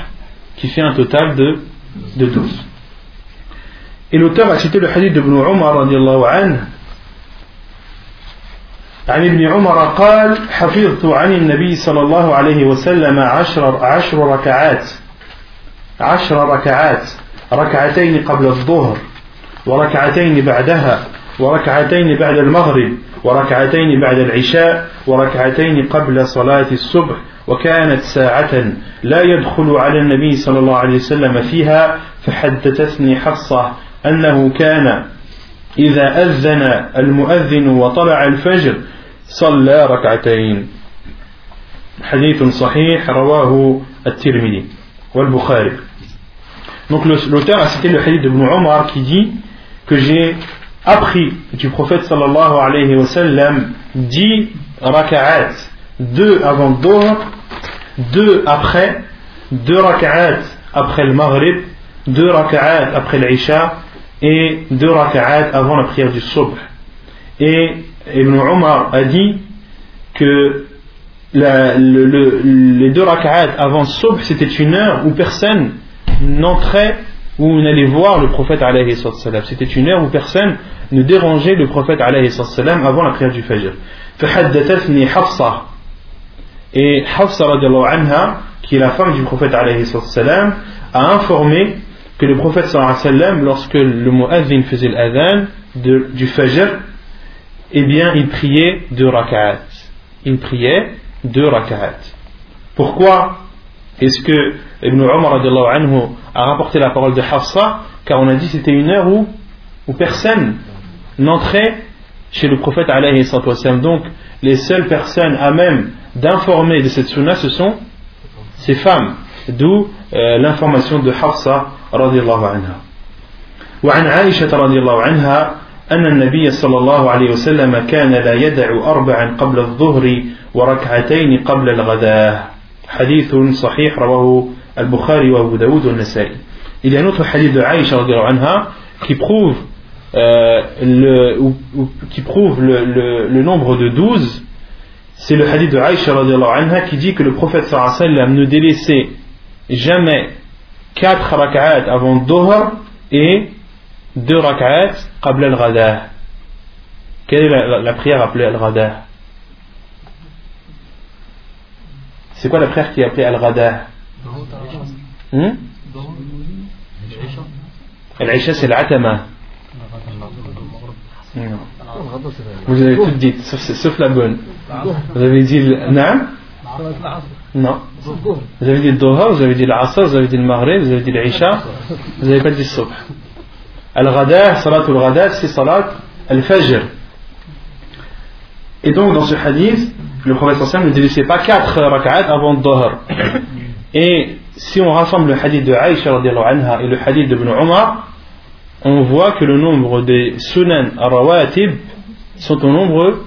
qui fait un total de, de 12. Et l'auteur a cité le hadith d'Ibn Umar radiallahu anhu عن ابن عمر قال حفظت عن النبي صلى الله عليه وسلم عشر, عشر ركعات عشر ركعات ركعتين قبل الظهر وركعتين بعدها وركعتين بعد المغرب وركعتين بعد العشاء وركعتين قبل صلاة الصبح. وكانت ساعة لا يدخل على النبي صلى الله عليه وسلم فيها فحدثتني حفصة أنه كان إذا أذن المؤذن وطلع الفجر صلى ركعتين. حديث صحيح رواه الترمذي والبخاري. Donc l'auteur a cité le hadith de Ibn Omar qui dit que j'ai appris du prophète sallallahu alayhi wa sallam 10 raka'at, 2 avant Dohr, 2 après, 2 raka'at après le Maghrib, 2 raka'at après l'Isha et 2 raka'at avant la prière du Subh. Et Ibn Omar a dit que la, le, le, les deux raka'at avant Subh c'était une heure où personne n'entrait ou n'allait voir le prophète alayhi salam. C'était une heure où personne ne dérangeait le prophète alayhi salam avant la prière du Fajr. فحدثتني حفصة et Hafsa anha qui est la femme du prophète alayhi salam a informé que le prophète sallam lorsque le muazzin faisait l'adhan du Fajr eh bien il priait deux rak'at il priait deux rak'at pourquoi Est-ce que Ibn Umar anhu, a rapporté la parole de Hafsa Car on a dit que c'était une heure où, où personne n'entrait chez le prophète alayhi Donc les seules personnes à même d'informer de cette sunna ce sont ces femmes. D'où euh, l'information de Hafsa radiallahu anha. وعن عائشة رضي الله عنها أن النبي صلى الله عليه وسلم كان لا يدع أربعا قبل الظهر وركعتين قبل Il y a un autre hadith de Aïcha euh, qui prouve le, nombre de 12 c'est le hadith de Aïcha anha qui dit que le prophète ne délaissait jamais 4 rak'at avant Doha et 2 rak'at qabla al-Radah. Quelle est la, prière appelée al-Radah C'est quoi la prière qui est appelée Al-Ghada? Hmm? Al-Isha c'est l'Atama. Vous avez tout dit, sauf, sauf la bonne. Vous avez dit le Naam? Non. Vous avez dit le Doha, vous avez dit l'Asr, vous avez dit le Maghrib, vous avez dit l'Isha, vous n'avez pas dit Subh. Al-Ghada, Salat al-Ghada, c'est Salat al-Fajr. Et donc dans ce hadith, le prophète sallam ne délaissait pas 4 rak'at avant Dohr. Et si on rassemble le hadith de Aïcha anha et le hadith de Ibn Umar, on voit que le nombre des sunan rawatib sont au nombre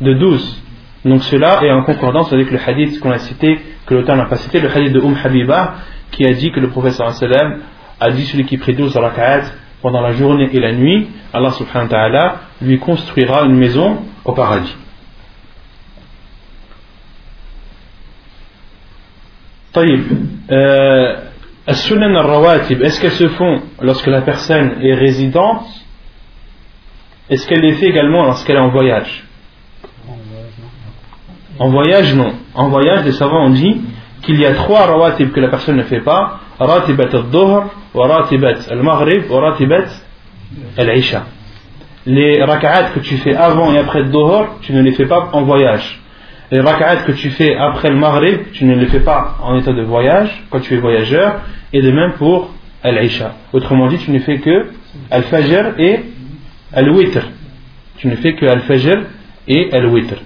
de 12. Donc cela est en concordance avec le hadith qu'on a cité, que l'auteur n'a pas cité, le hadith de Umm Habiba, qui a dit que le prophète sallam a dit celui qui prie 12 rak'at pendant la journée et la nuit, Allah subhanahu wa ta'ala lui construira une maison au paradis. Euh, as-sunan al-rawatib, est-ce qu'elles se font lorsque la personne est résidente? Est-ce qu'elle les fait également lorsqu'elle est en voyage? En voyage, non. En voyage, les savants ont dit qu'il y a trois rawatib que la personne ne fait pas ratibat al-dhuhr, wa ratibat al-maghrib, al-isha. Les raka'at que tu fais avant et après le tu ne les fais pas en voyage. Les rak'at que tu fais après le maghrib, tu ne les fais pas en état de voyage, quand tu es voyageur, et de même pour al-isha. Autrement dit, tu ne fais que al-fajr et al-witr. Tu ne fais que al-fajr et al-witr.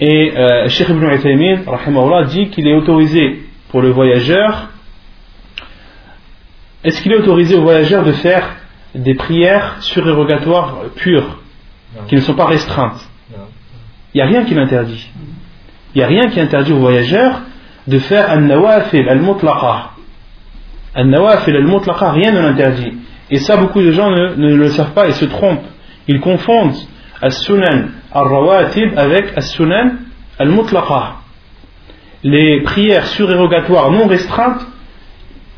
Et euh, Sheikh Ibn Uthaymin, dit qu'il est autorisé pour le voyageur. Est-ce qu'il est autorisé au voyageur de faire des prières surérogatoires pures, qui ne sont pas restreintes? Il n'y a rien qui l'interdit. Il n'y a rien qui interdit aux voyageurs de faire un nawafil al-mutlaqa. Un nawafil al-mutlaqa, rien ne l'interdit. Et ça, beaucoup de gens ne, le savent pas et se trompent. Ils confondent as-sunan al-rawatib avec as-sunan al-mutlaqa. Les prières surérogatoires non restreintes,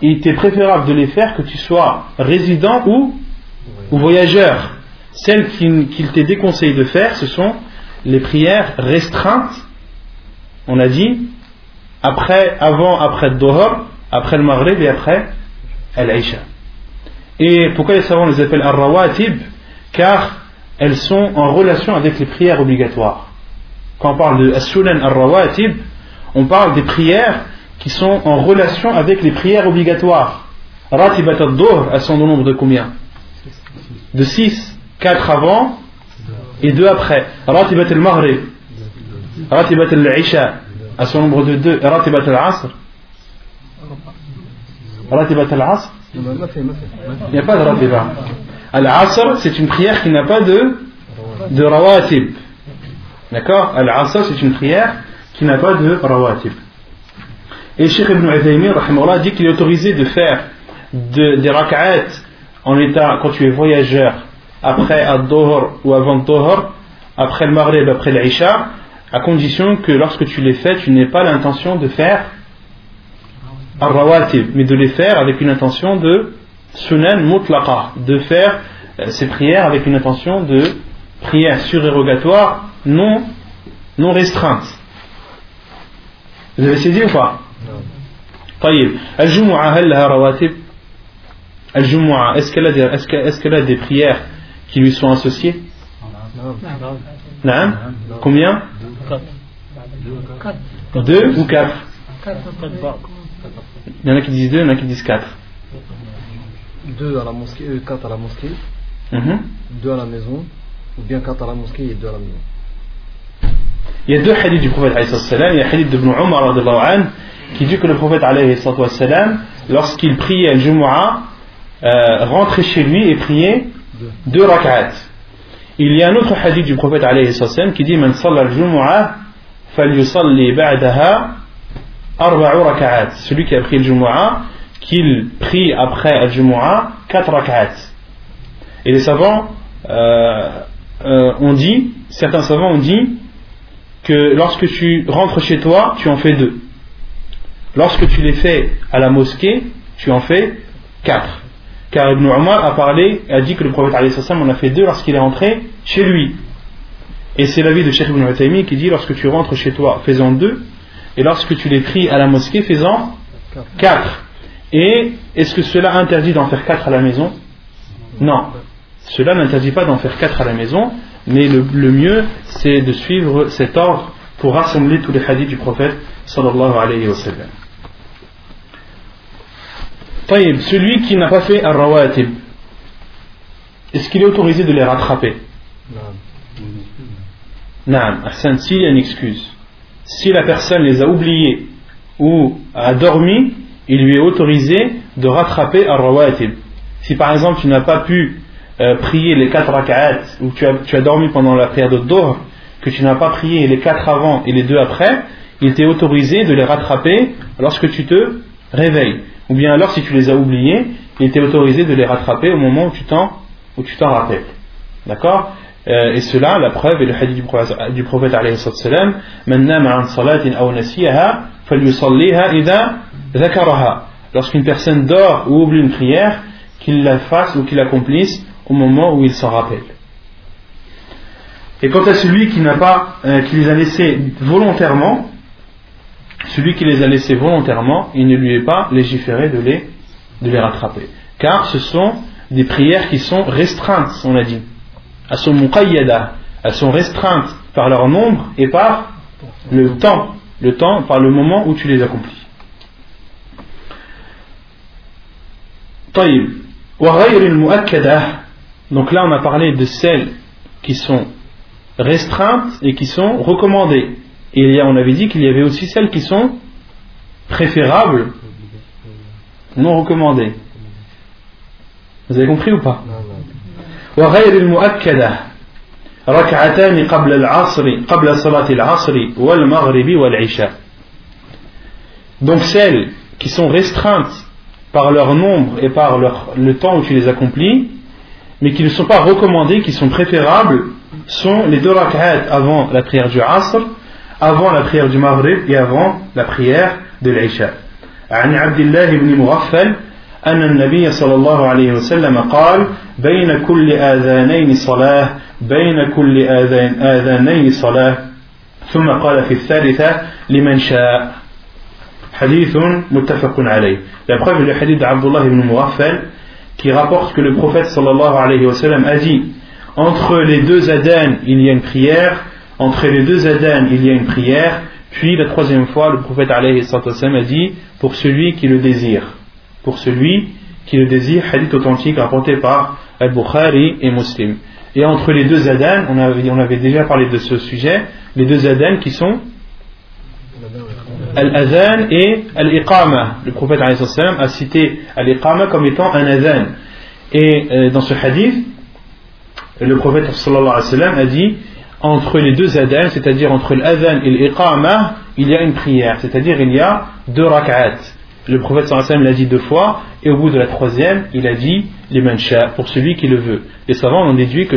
il était préférable de les faire que tu sois résident ou voyageurs, celles qu'il t'est déconseillé de faire, ce sont les prières restreintes, on a dit, après, avant, après le après le Maghrib et après l'Aïcha. Et pourquoi les savants les appellent Ar-Rawatib? Car elles sont en relation avec les prières obligatoires. Quand on parle de As-Sunan Ar-Rawatib, on parle des prières qui sont en relation avec les prières obligatoires. Ratibat al-Dohr, elles sont au nombre de combien? De 6. 4 avant et 2 après. Ratibat al-Maghrib, Ratibat al-Isha, sont au nombre de 2. Ratibat al-Asr, Ratibat al-Asr, il n'y a pas de Ratibat. Al-Asr, c'est une prière qui n'a pas de, de Rawatib. D'accord? Al-Asr, c'est une prière qui n'a pas de Rawatib. Et Sheikh Ibn Uthaymin dit qu'il est autorisé de faire de, des rak'at en état, quand tu es voyageur, après Ad-Dohr ou avant Dohr, après le Maghrib, après l'Isha, à condition que lorsque tu les fais, tu n'aies pas l'intention de faire Ar-Rawatib, mais de les faire avec une intention de Sunan Mutlaqa, de faire euh, ces prières avec une intention de prière surérogatoire non, non restreinte. Vous avez saisi ou pas طيب الجمعة هل لها رواتب الجمعة est-ce qu'elle a des, est-ce qu'elle, est-ce qu'elle a des prières qui lui sont associées Non. Combien Deux ou quatre. Il y en a qui disent deux, il y en a qui disent quatre. Deux à la mosquée, euh, quatre à la mosquée, deux à la maison, ou bien quatre à la mosquée et deux à la maison. Il y a deux hadiths du prophète il y a le hadith d'Ibn Umar qui dit que le prophète lorsqu'il priait le Jumu'ah euh, rentrait chez lui et priait deux rak'at il y a un autre hadith du prophète qui dit celui qui a prié le Jumu'ah qu'il prie après le Jumu'ah quatre rak'at et les savants euh, euh, ont dit certains savants ont dit que lorsque tu rentres chez toi, tu en fais deux. Lorsque tu les fais à la mosquée, tu en fais quatre. Car Ibn Umar a parlé, a dit que le prophète en a fait deux lorsqu'il est rentré chez lui. Et c'est l'avis de Cheikh Ibn Utaymi qui dit lorsque tu rentres chez toi, fais-en deux. Et lorsque tu les pries à la mosquée, fais-en quatre. Et est-ce que cela interdit d'en faire quatre à la maison? Non. Cela n'interdit pas d'en faire quatre à la maison, mais le, le mieux c'est de suivre cet ordre pour rassembler tous les hadiths du prophète sallallahu alayhi wa sallam. Taïb, celui qui n'a pas fait al-rawatib, est-ce qu'il est autorisé de les rattraper Non. Hassan, s'il y a une excuse, si la personne les a oubliés ou a dormi, il lui est autorisé de rattraper al-rawatib. Si par exemple tu n'as pas pu euh, prier les quatre rak'at ou tu as, tu as dormi pendant la prière de Dohr, que tu n'as pas prié les quatre avant et les deux après, il t'est autorisé de les rattraper lorsque tu te réveilles. Ou bien alors, si tu les as oubliés, il t'est autorisé de les rattraper au moment où tu t'en, où tu t'en rappelles. D'accord? Euh, Et cela, la preuve est le hadith du prophète, du prophète alayhi salam, Lorsqu'une personne dort ou oublie une prière, qu'il la fasse ou qu'il l'accomplisse au moment où il s'en rappelle. Et quant à celui qui n'a pas, euh, qui les a laissés volontairement, celui qui les a laissés volontairement, il ne lui est pas légiféré de les, de les rattraper. Car ce sont des prières qui sont restreintes, on a dit. Elles sont elles sont restreintes par leur nombre et par le temps, le temps, par le moment où tu les accomplis. Donc là, on a parlé de celles qui sont restreintes et qui sont recommandées. Et on avait dit qu'il y avait aussi celles qui sont préférables, non recommandées. Vous avez compris ou pas? Donc celles qui sont restreintes par leur nombre et par leur, le temps où tu les accomplis mais qui ne sont pas recommandées, qui sont préférables, sont les deux rak'at avant la prière du Asr, avant la prière du Maghrib et avant la prière de l'Isha. عن عبد الله بن مغفل أن النبي صلى الله عليه وسلم قال بين كل آذانين صلاة بين كل آذان آذانين صلاة ثم قال في الثالثة لمن شاء حديث متفق عليه La preuve le hadith d'Abdullah ibn Mughaffal qui rapporte que le prophète sallallahu alayhi wa sallam a dit entre les deux adhan il y a une prière entre les deux adhan il y a une prière Puis la troisième fois, le prophète a dit pour celui qui le désire. Pour celui qui le désire, hadith authentique rapporté par Al-Bukhari et Muslim. Et entre les deux adhan, on avait, on avait déjà parlé de ce sujet, les deux adhan qui sont Al-Adhan et Al-Iqama. Le prophète a cité Al-Iqama comme étant un adhan. Et euh, dans ce hadith, le prophète a dit entre les deux adhan, c'est-à-dire entre l'adhan et l'iqama, il y a une prière, c'est-à-dire il y a deux rak'at. Le prophète sallallahu l'a dit deux fois, et au bout de la troisième, il a dit les mancha, pour celui qui le veut. Les savants ont déduit que,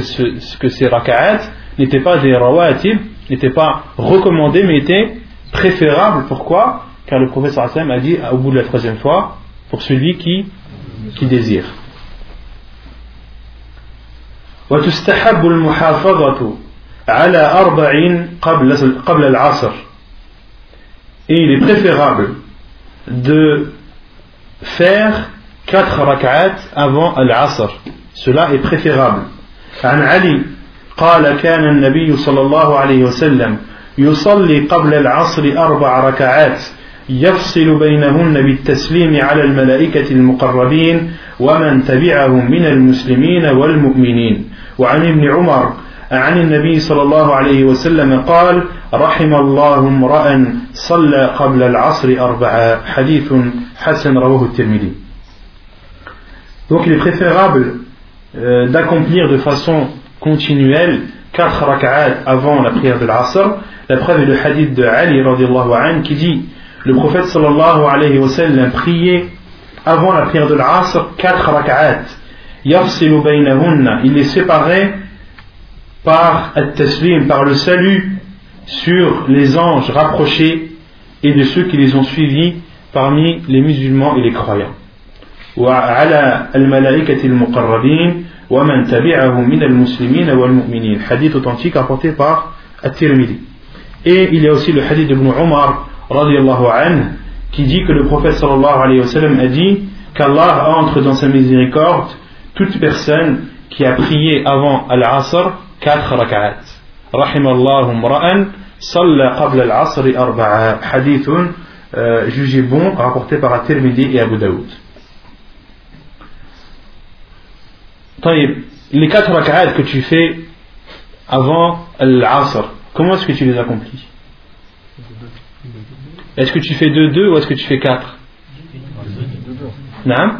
que ces rak'at n'étaient pas des rawatib, n'étaient pas recommandés, mais étaient préférables. Pourquoi? Car le prophète sallallahu a dit au bout de la troisième fois, pour celui qui, qui désire. على أربع قبل قبل العصر. et il est préférable de faire quatre rak'at avant al-asr cela est préférable عن علي قال كان النبي صلى الله عليه وسلم يصلي قبل العصر أربع ركعات يفصل بينهن بالتسليم على الملائكة المقربين ومن تبعهم من المسلمين والمؤمنين. وعن ابن عمر عن النبي صلى الله عليه وسلم قال رحم الله امرأ صلى قبل العصر أربعة حديث حسن رواه الترمذي Donc il est préférable euh, d'accomplir de façon continuelle quatre rak'at avant la prière de l'Asr. La preuve est le hadith de Ali radiallahu anhu qui dit le prophète sallallahu alayhi wa sallam priait avant la prière de l'Asr quatre rak'at. Il les séparait par at-taslim, par le salut sur les anges rapprochés et de ceux qui les ont suivis parmi les musulmans et les croyants. hadith authentique apporté par At-Tirmidhi et il y a aussi le hadith de Ibn Umar qui dit que le prophète sallallahu alayhi wa sallam a dit qu'Allah entre dans sa miséricorde toute personne qui a prié avant Al-Asr 4 rak'at. Rahimallahu mra'an salla qabla al-asr arba'a. Hadith euh, jugé bon rapporté par At-Tirmidhi et Abu Daoud. Les 4 rak'at que tu fais avant l'asr, comment est-ce que tu les accomplis? Est-ce que tu fais 2-2 ou est-ce que tu fais 4 Non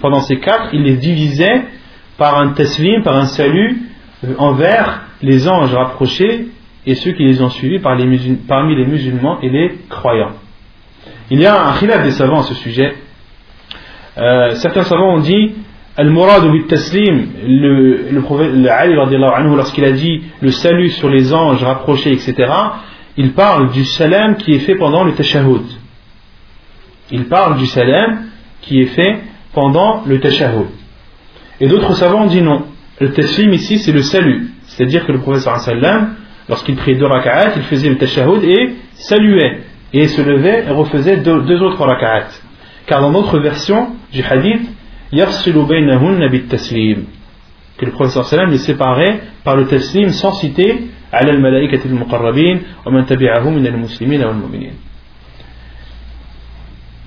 pendant ces quatre, il les divisait par un taslim, par un salut euh, envers les anges rapprochés et ceux qui les ont suivis parmi les musulmans et les croyants. Il y a un khilaf des savants à ce sujet. Euh, certains savants ont dit Al-Murad ou taslim le, le Ali lorsqu'il a dit le salut sur les anges rapprochés, etc., il parle du salam qui est fait pendant le tashahhud. Il parle du salam qui est fait pendant le tashahhud. Et d'autres savants ont dit non. Le taslim ici, c'est le salut. C'est-à-dire que le professeur sallam, lorsqu'il priait deux raka'at, il faisait le tashahhud et saluait. Et se levait et refaisait deux, autres raka'at. Car dans d'autres versions du hadith, yarsilu. Que le professeur sallam les séparait par le taslim sans citer al-mala'ikat al-muqarrabin wa man tabi'ahu min al-muslimin wa al-mu'minin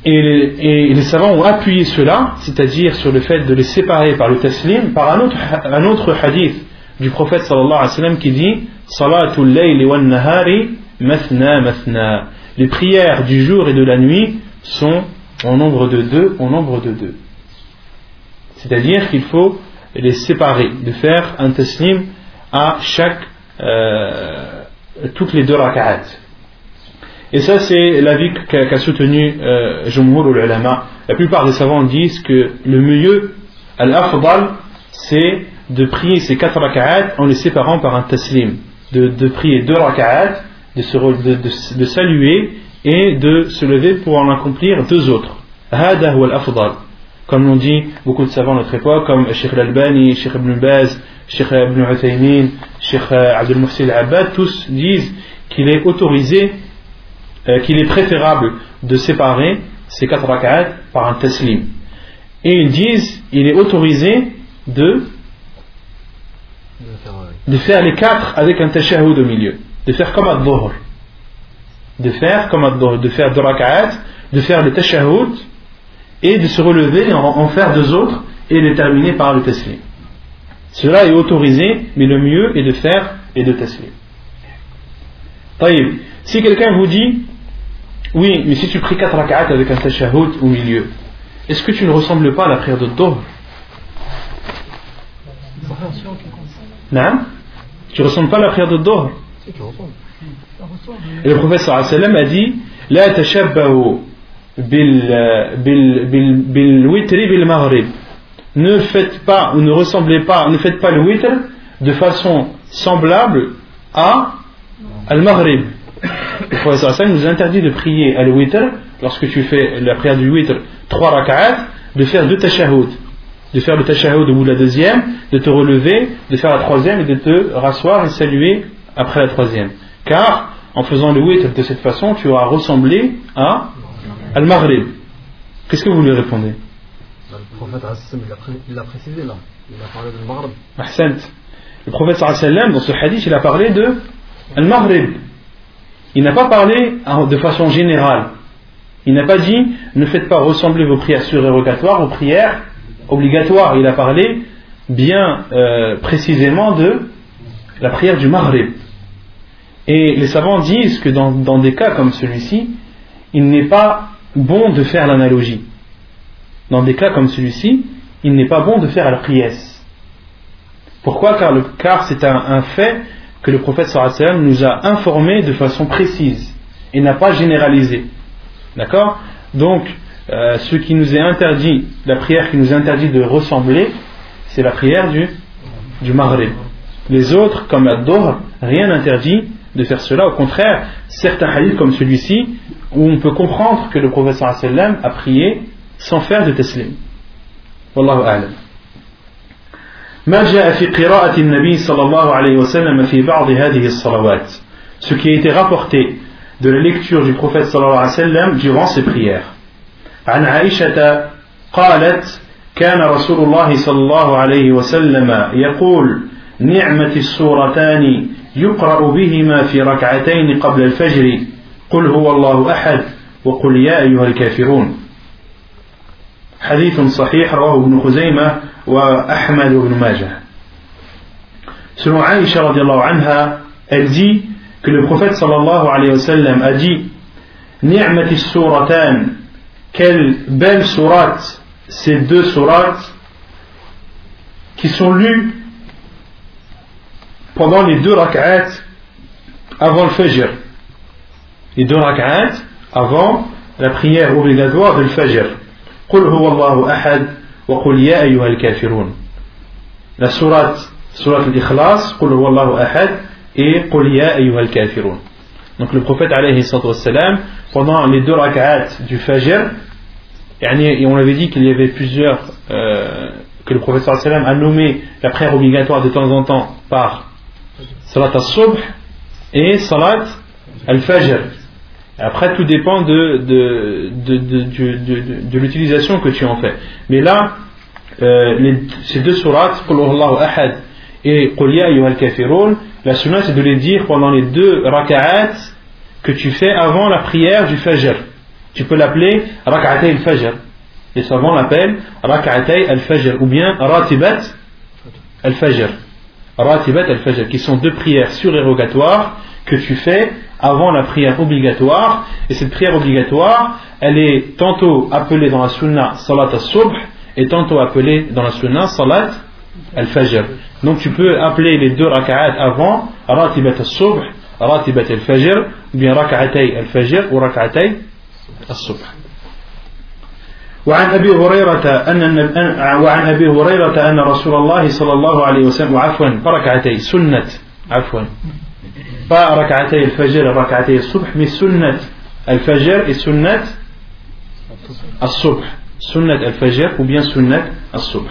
et les, savants ont appuyé cela, c'est-à-dire sur le fait de les séparer par le taslim, par un autre, hadith du prophète sallallahu alayhi wa sallam qui dit Salatul layli wal nahari mathna mathna. Les prières du jour et de la nuit sont en nombre de deux, en nombre de deux. C'est-à-dire qu'il faut les séparer, de faire un taslim à chaque, euh, toutes les deux rak'at. Et ça, c'est l'avis qu'a soutenu euh, Jumhur ulama. La plupart des savants disent que le mieux, al-afdal, c'est de prier ces quatre raka'at en les séparant par un taslim. de, prier deux raka'at, de, saluer et de se lever pour en accomplir deux autres. Hada al-afdal. Comme l'ont dit beaucoup de savants de notre époque, comme Sheikh Al-Albani, Sheikh Ibn Baz, Sheikh Ibn Uthaymin, Sheikh Abdul Muhsin Al-Abbad, tous disent qu'il est autorisé, euh, qu'il est préférable de séparer ces quatre raka'at par un taslim. Et ils disent il est autorisé de de faire les quatre avec un tashahhud au milieu. De faire comme ad De faire comme ad de faire deux rak'at, de faire le tashahhud et de se relever et en, faire deux autres et les terminer par le taslim. Cela est autorisé, mais le mieux est de faire les deux taslim. Si quelqu'un vous dit, oui, mais si tu pries quatre rak'at avec un tashahhud au milieu, est-ce que tu ne ressembles pas à la prière de Dohr Non Tu ne ressembles pas à la prière de Dohr Et le sallam a dit La tashabbahu bil witri bil maghrib ne faites pas ou ne ressemblez pas ne faites pas le witr de façon semblable à al-maghrib le prophète sallam nous interdit de prier al-witr lorsque tu fais la prière du witr trois rak'at de faire deux tashahhud de faire le tashahhud au bout de la deuxième, de te relever, de faire la troisième et de te rasseoir et saluer après la troisième. Car en faisant le witr de cette façon, tu auras ressemblé à Al-Maghrib. Qu'est-ce que vous lui répondez? Le prophète il l'a précisé là. Il a parlé de Maghrib. Le prophète dans ce hadith, il a parlé de Al-Maghrib. Il n'a pas parlé de façon générale. Il n'a pas dit ne faites pas ressembler vos prières surérogatoires aux prières obligatoires. Il a parlé bien euh, précisément de la prière du Maghrib. Et les savants disent que dans, des cas comme celui-ci, il n'est pas bon de faire l'analogie. Dans des cas comme celui-ci, il n'est pas bon de faire la prière. Pourquoi? Car, car c'est un, un, fait que le prophète sallam nous a informé de façon précise et n'a pas généralisé. D'accord Donc, euh, ce qui nous est interdit, la prière qui nous est interdit de ressembler, c'est la prière du, du. Les autres, comme la Dohr, rien n'interdit de faire cela. Au contraire, certains hadiths comme celui-ci, où on peut comprendre que le prophète sallam a prié sans faire de teslim. Wallahu a'lam. ما جاء في قراءة النبي صلى الله عليه وسلم في بعض هذه الصلوات. Ce qui a été rapporté de la lecture du prophète صلى الله عليه وسلم durant ses prières. عن عائشة قالت كان رسول الله صلى الله عليه وسلم يقول نعمة السورتان يقرأ بهما في ركعتين قبل الفجر. قل هو الله أحد وقل يا أيها الكافرون. حديث صحيح رواه ابن خزيمة وأحمد بن ماجه Selon Aïcha radiallahu anha, elle dit que le prophète sallallahu alayhi wa sallam a dit Ni'mati suratan, quelle belle sourate, ces deux sourates qui sont lues pendant les deux rak'at avant le fajr. Les deux rak'at avant la prière obligatoire de fajr. قل هو الله أحد وقل يا أيها الكافرون. La sourate, sourate l'ikhlas, قل هو الله أحد et قل يا أيها الكافرون. Donc le prophète alayhi salam, pendant les deux rak'at du fajr, et on avait dit qu'il y avait plusieurs, euh, que le prophète sallam a nommé la prière obligatoire de temps en temps par Salat al-Subh et Salat al-Fajr. Après, tout dépend de, de, de, de, de l'utilisation que tu en fais. Mais là, euh, les, ces deux sourates, Ahad et al-Kafirun, la sunna c'est de les dire pendant les deux raka'at que tu fais avant la prière du Fajr. Tu peux l'appeler raka'atay al-Fajr. Les savants l'appellent raka'atay al-Fajr ou bien ratibat al-Fajr. Ratibat al-Fajr, qui sont deux prières surérogatoires que tu fais avant la prière obligatoire. Et cette prière obligatoire, elle est tantôt appelée dans la sunna salat al-subh et tantôt appelée dans la sunna salat al-fajr. Donc tu peux appeler les deux raka'at avant ratibat al-subh, ratibat al-fajr, ou bien raka'atay al-fajr ou raka'atay al-subh. وعن أبي هريرة أن وعن أبي هريرة أن رسول الله صلى الله عليه وسلم وعفوا بركعتي سنة عفوا pas rak'atay al-fajr rak'atay al-subh, mais sunnat al-fajr et sunnat al-subh. Sunnat al-fajr ou bien sunnat al-subh.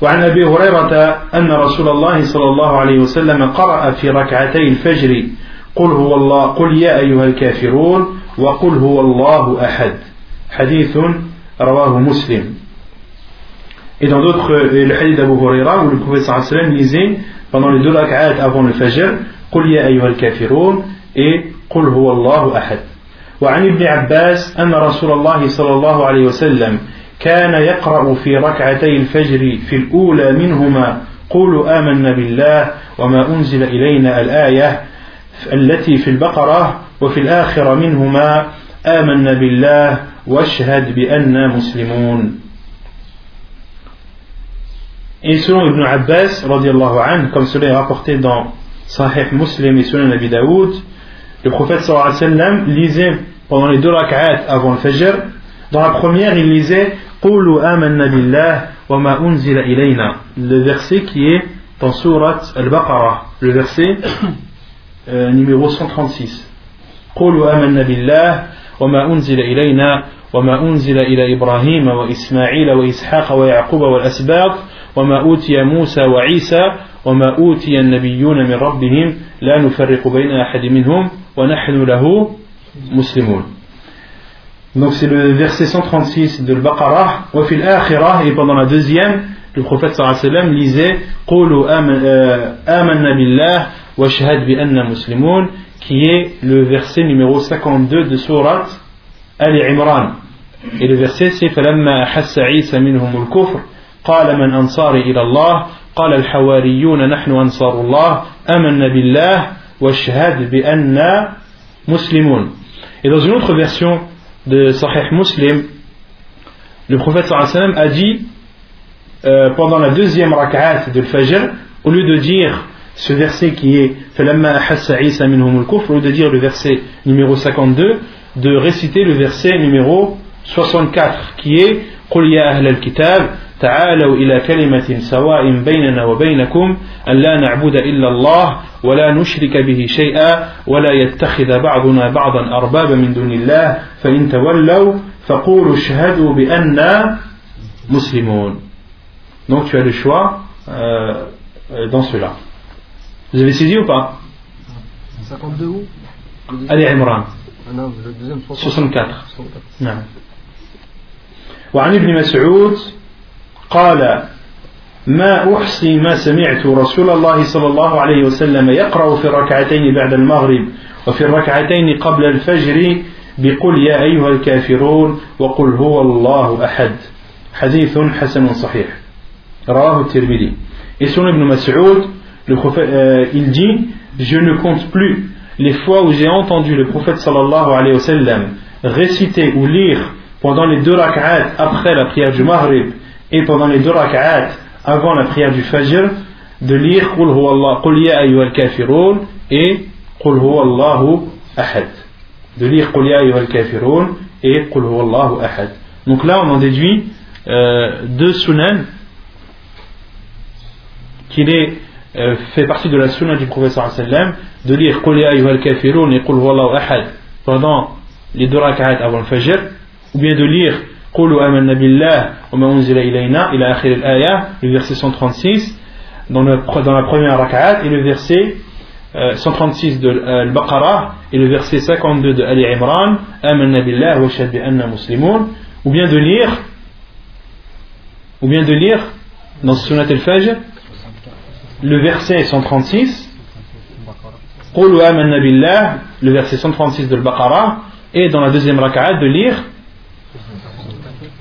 وعن ابي هريره ان رسول الله صلى الله عليه وسلم قرأ في ركعتي الفجر قل هو الله قل يا ايها الكافرون وقل هو الله احد حديث رواه مسلم Et dans d'autres, le hadith d'Abu Huraira où le prophète sallam lisait pendant les deux rak'at avant le fajr قل يا أيها الكافرون et قل هو الله أحد. وعن ابن عباس أن رسول الله صلى الله عليه وسلم كان يقرأ في ركعتي الفجر في الأولى منهما قولوا آمنا بالله وما أنزل إلينا الآية التي في البقرة وفي الآخرة منهما آمنا بالله واشهد بأننا مسلمون. Et selon Ibn Abbas, comme cela est rapporté dans Sahih Muslim et Sunan Abi Daoud, le prophète sallallahu alayhi wa sallam lisait pendant les deux rak'at avant le Fajr. Dans la première, il lisait Qulu amanna billah wa ma unzila ilayna. Le verset qui est dans Surat Al-Baqarah, le verset euh, numéro 136. Qulu amanna billah wa ma unzila ilayna وما أنزل إلى إبراهيم وإسماعيل وإسحاق ويعقوب والأسباط وما أوتي موسى وعيسى وما أوتي النبيون من ربهم لا نفرق بين أحد منهم ونحن له مسلمون Donc c'est le verset 136 de l'Baqarah. Wa fil akhirah, et pendant la deuxième, le prophète sallallahu alayhi wa sallam lisait billah wa shahad bi anna muslimun, qui est le verset numéro 52 de Surat Ali Imran. Et le verset c'est فلما أحس عيسى منهم الكفر قال من أنصاري إلى الله قال الحواريون نحن أنصار الله آمنا بالله واشهد بأننا مسلمون Et dans une autre version de Sahih Muslim, le prophète sallam a dit euh, pendant la deuxième rak'at de Fajr, au lieu de dire ce verset qui est فَلَمَّا أَحَسَّ عِيسَى مِنْهُمُ الْكُفْرِ au lieu de dire le verset numéro 52, de réciter le verset numéro 64 qui est قل يا أهل الكتاب تعالوا إلى كلمة سواء بيننا وبينكم أن لا نعبد إلا الله ولا نشرك به شيئا ولا يتخذ بعضنا بعضا أربابا من دون الله فإن تولوا فقولوا اشهدوا بأننا مسلمون Donc tu as le choix euh, dans cela. Vous avez saisi ou pas 52 où Ali Imran. Ah non, le deuxième 64. 64. نعم. وعن ابن مسعود قال ما أحصي ما سمعت رسول الله صلى الله عليه وسلم يقرأ في الركعتين بعد المغرب وفي الركعتين قبل الفجر بقل يا أيها الكافرون وقل هو الله أحد. حديث حسن صحيح. رواه الترمذي. إسون ابن مسعود il dit je ne compte plus les fois où j'ai entendu le prophète sallallahu alayhi wa sallam réciter ou lire pendant les deux rak'at après la prière du maghrib. Et pendant les deux rak'at avant la prière du Fajr de lire Qul huwa Allah, Qul ya ayyuhal kafirun et Qul huwa Allahu ahad. De lire Qul ya ayyuhal kafirun et Qul huwa Allahu ahad. Donc là on en déduit euh, deux sunan qu'il est euh, fait partie de la sunna du professeur sallam de lire Qul ya ayyuhal kafirun et Qul huwa Allahu ahad pendant les deux rak'at avant le Fajr ou bien de lire قولوا آمنا بالله وما أنزل إلينا إلى آخر الآية le verset 136 dans, le, dans la première rak'at et le verset euh, 136 de euh, Al-Baqarah et le verset 52 de Ali Imran آمنا بالله وشهد بأننا مسلمون ou bien de lire ou bien de lire dans Sunnat al-Fajr le verset 136 قولوا آمنا بالله le verset 136 de Al-Baqarah et dans la deuxième rak'at de lire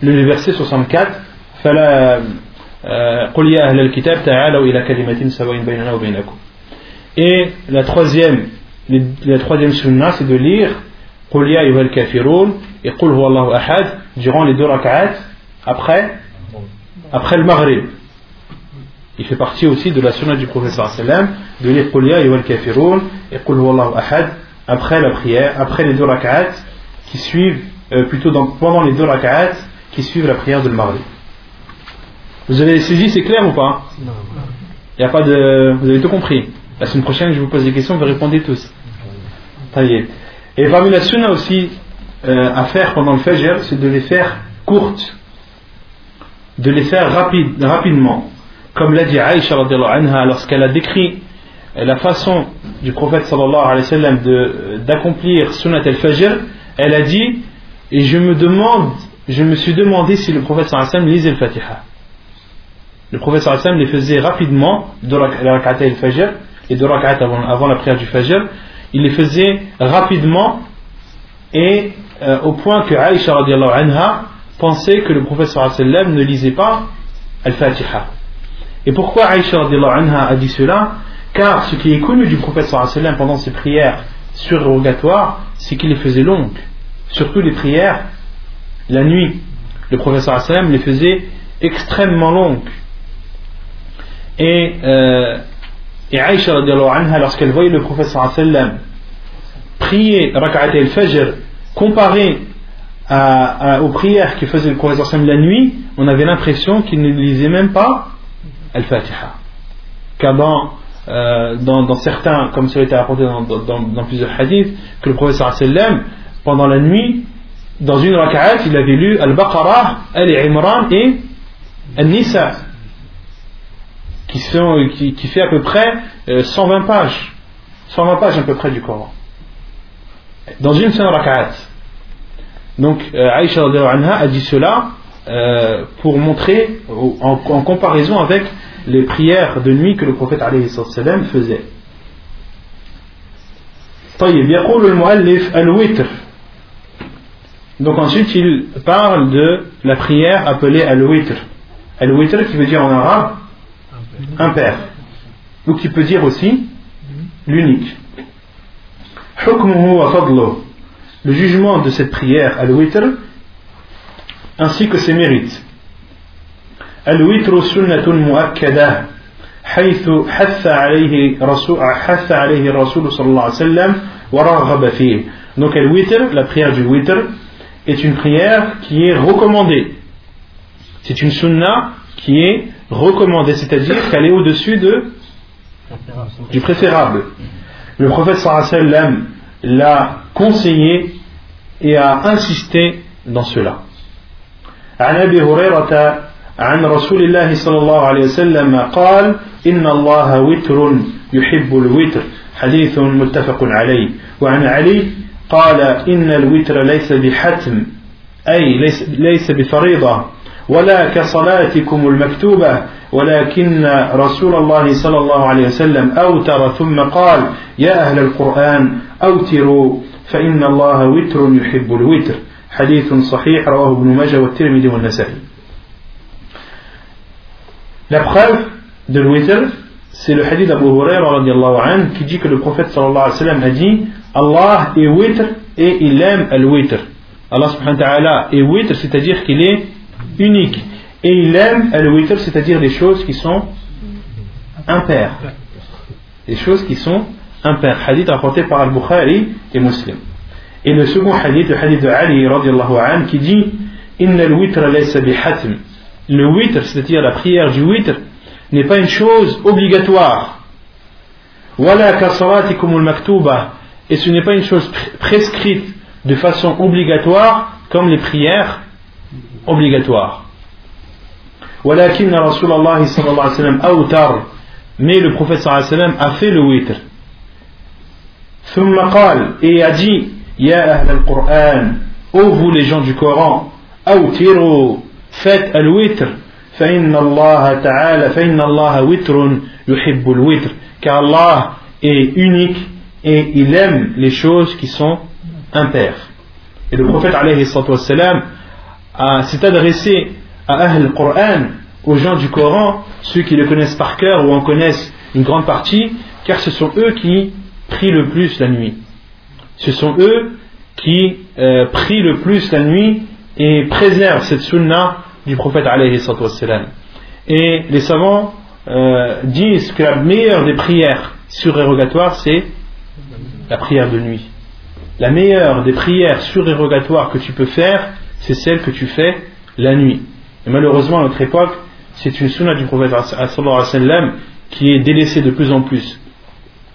le verset 64 فلا قل يا أهل الكتاب تعالوا إلى كلمة سواء بيننا وبينكم et la troisième la troisième sunna c'est de lire قل يا أيها الكافرون et قل هو الله أحد durant les deux rak'at après après le maghrib il fait partie aussi de la sunna du prophète sallam de lire قل يا أيها الكافرون et قل هو الله أحد après la prière après les deux rak'at qui suivent euh, plutôt dans, pendant les deux rak'at qui suivent la prière de Maghrib. Vous avez saisi, c'est clair ou pas Non. Il y a pas de. Vous avez tout compris La semaine prochaine, je vous pose des questions, vous répondez tous. Et parmi la sunna aussi euh, à faire pendant le Fajr, c'est de les faire courtes, de les faire rapide, rapidement. Comme l'a dit Aïcha anha lorsqu'elle a décrit la façon du prophète sallallahu alayhi wa sallam d'accomplir sunnat al-fajr, elle a dit et je me demande, je me suis demandé si le prophète sallam lisait le Fatiha. Le prophète sallam les faisait rapidement, de la rak'at al-fajr, et deux rak'at avant, avant, la prière du fajr, il les faisait rapidement et euh, au point que Aïcha anha pensait que le prophète sallam ne lisait pas al-Fatiha. Et pourquoi Aïcha anha a dit cela? Car ce qui est connu du prophète sallam pendant ses prières surrogatoires, c'est qu'il les faisait longues. Surtout les prières la nuit. Le prophète sallam les faisait extrêmement longues. Et, euh, et Aïcha lorsqu'elle voyait le prophète sallam prier al-fajr comparé aux prières que faisait le prophète sallam la nuit, on avait l'impression qu'il ne lisait même pas al-Fatiha. Car dans euh, certains, comme cela a été rapporté dans, plusieurs hadiths, que le professeur sallam, pendant la nuit, dans une raka'at, il avait lu Al-Baqarah, Al-Imran et Al-Nisa, qui, qui, fait à peu près 120 euh, pages, 120 pages à peu près du Coran, dans une seule raka'at. Donc euh, Aïcha a dit cela pour montrer en comparaison avec les prières de nuit que le prophète faisait. Donc ensuite il parle de la prière appelée al-witr. Al-witr qui veut dire en arabe impair. Ou qui peut dire aussi l'unique. Le jugement de cette prière al-witr ainsi que ses mérites. الوتر سنة مؤكدة حيث حث عليه رسول حث عليه الرسول صلى الله عليه وسلم ورغب فيه. Donc le witr, la prière du witr, est une prière qui est recommandée. C'est une sunna qui est recommandée, c'est-à-dire qu'elle est au-dessus de, du préférable. Le prophète sallallahu alayhi wa sallam l'a conseillé et a insisté dans cela. عن ابي هريره عن رسول الله صلى الله عليه وسلم قال إن الله وتر يحب الوتر حديث متفق عليه وعن علي قال إن الوتر ليس بحتم أي ليس, ليس بفريضة ولا كصلاتكم المكتوبة ولكن رسول الله صلى الله عليه وسلم أوتر ثم قال يا أهل القرآن أوتروا فإن الله وتر يحب الوتر. حديث صحيح رواه ابن ماجه والترمذي والنسائي. La preuve de l'witr, c'est le hadith d'Abu Hurairah qui dit que le prophète sallallahu alayhi wa a dit Allah est witr et il aime al-witr. Allah subhanahu wa ta'ala est witr, c'est-à-dire qu'il est unique. Et il aime al-witr, c'est-à-dire les choses qui sont impaires. Les choses qui sont impaires. Hadith rapporté par Al-Bukhari et Muslim. Et le second hadith, le hadith de Ali qui dit Inna al-witr le witr, c'est-à-dire la prière du witr, n'est pas une chose obligatoire. Et ce n'est pas une chose prescrite de façon obligatoire comme les prières obligatoires. Mais le prophète a fait le witr. et a dit Ya ahl al-Qur'an, ô vous les gens du Coran, faites al-witr فإن الله تعالى فإن الله وتر يحب الوتر car Allah est unique et il aime les choses qui sont impaires et le prophète alayhi s'est adressé à Ahl Qur'an aux gens du Coran ceux qui le connaissent par cœur ou en connaissent une grande partie car ce sont eux qui prient le plus la nuit ce sont eux qui euh, prient le plus la nuit et préservent cette sunna du prophète Et les savants euh, disent que la meilleure des prières surérogatoires, c'est la prière de nuit. La meilleure des prières surérogatoires que tu peux faire, c'est celle que tu fais la nuit. Et malheureusement, à notre époque, c'est une sunna du prophète qui est délaissée de plus en plus.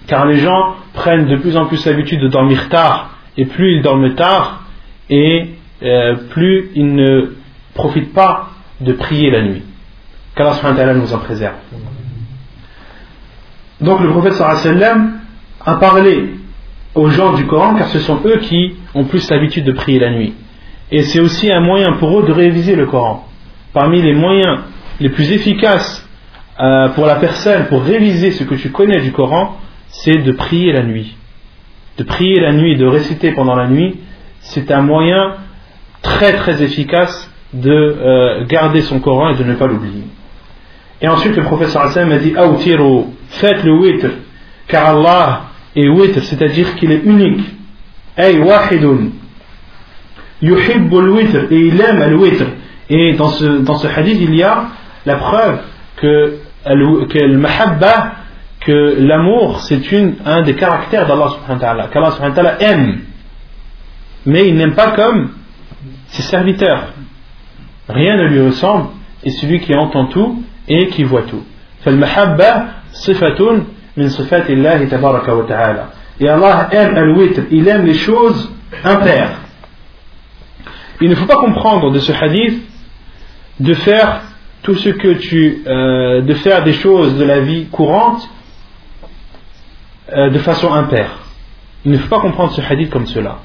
car les gens prennent de plus en plus l'habitude de dormir tard, et plus ils dorment tard, et euh, plus ils ne profitent pas de prier la nuit. Qu'Allah nous en préserve. Donc le prophète sallam a parlé aux gens du Coran car ce sont eux qui ont plus l'habitude de prier la nuit. Et c'est aussi un moyen pour eux de réviser le Coran. Parmi les moyens les plus efficaces euh, pour la personne pour réviser ce que tu connais du Coran, c'est de prier la nuit. De prier la nuit, de réciter pendant la nuit, c'est un moyen très très efficace de euh, garder son Coran et de ne pas l'oublier. Et ensuite, le professeur Hassan m'a dit Aoutiru, faites le witr, car Allah est witr, c'est-à-dire qu'il est unique. Ay wahidun. Yuhibbul witr, et il aime le witr. Et dans ce, dans ce hadith, il y a la preuve que, que mahabba, que l'amour, c'est un des caractères d'Allah subhanahu wa ta'ala, qu'Allah subhanahu wa ta'ala aime. Mais il n'aime pas comme ses serviteurs. Rien ne lui ressemble, et celui qui entend tout et qui voit tout. فالمحبة صفة من صفات الله تبارك وتعالى. Et Allah aime al-witr, il aime les choses impaires. Il ne faut pas comprendre de ce hadith de faire tout ce que tu, euh, de faire des choses de la vie courante euh, de façon impaire. Il ne faut pas comprendre ce hadith comme cela.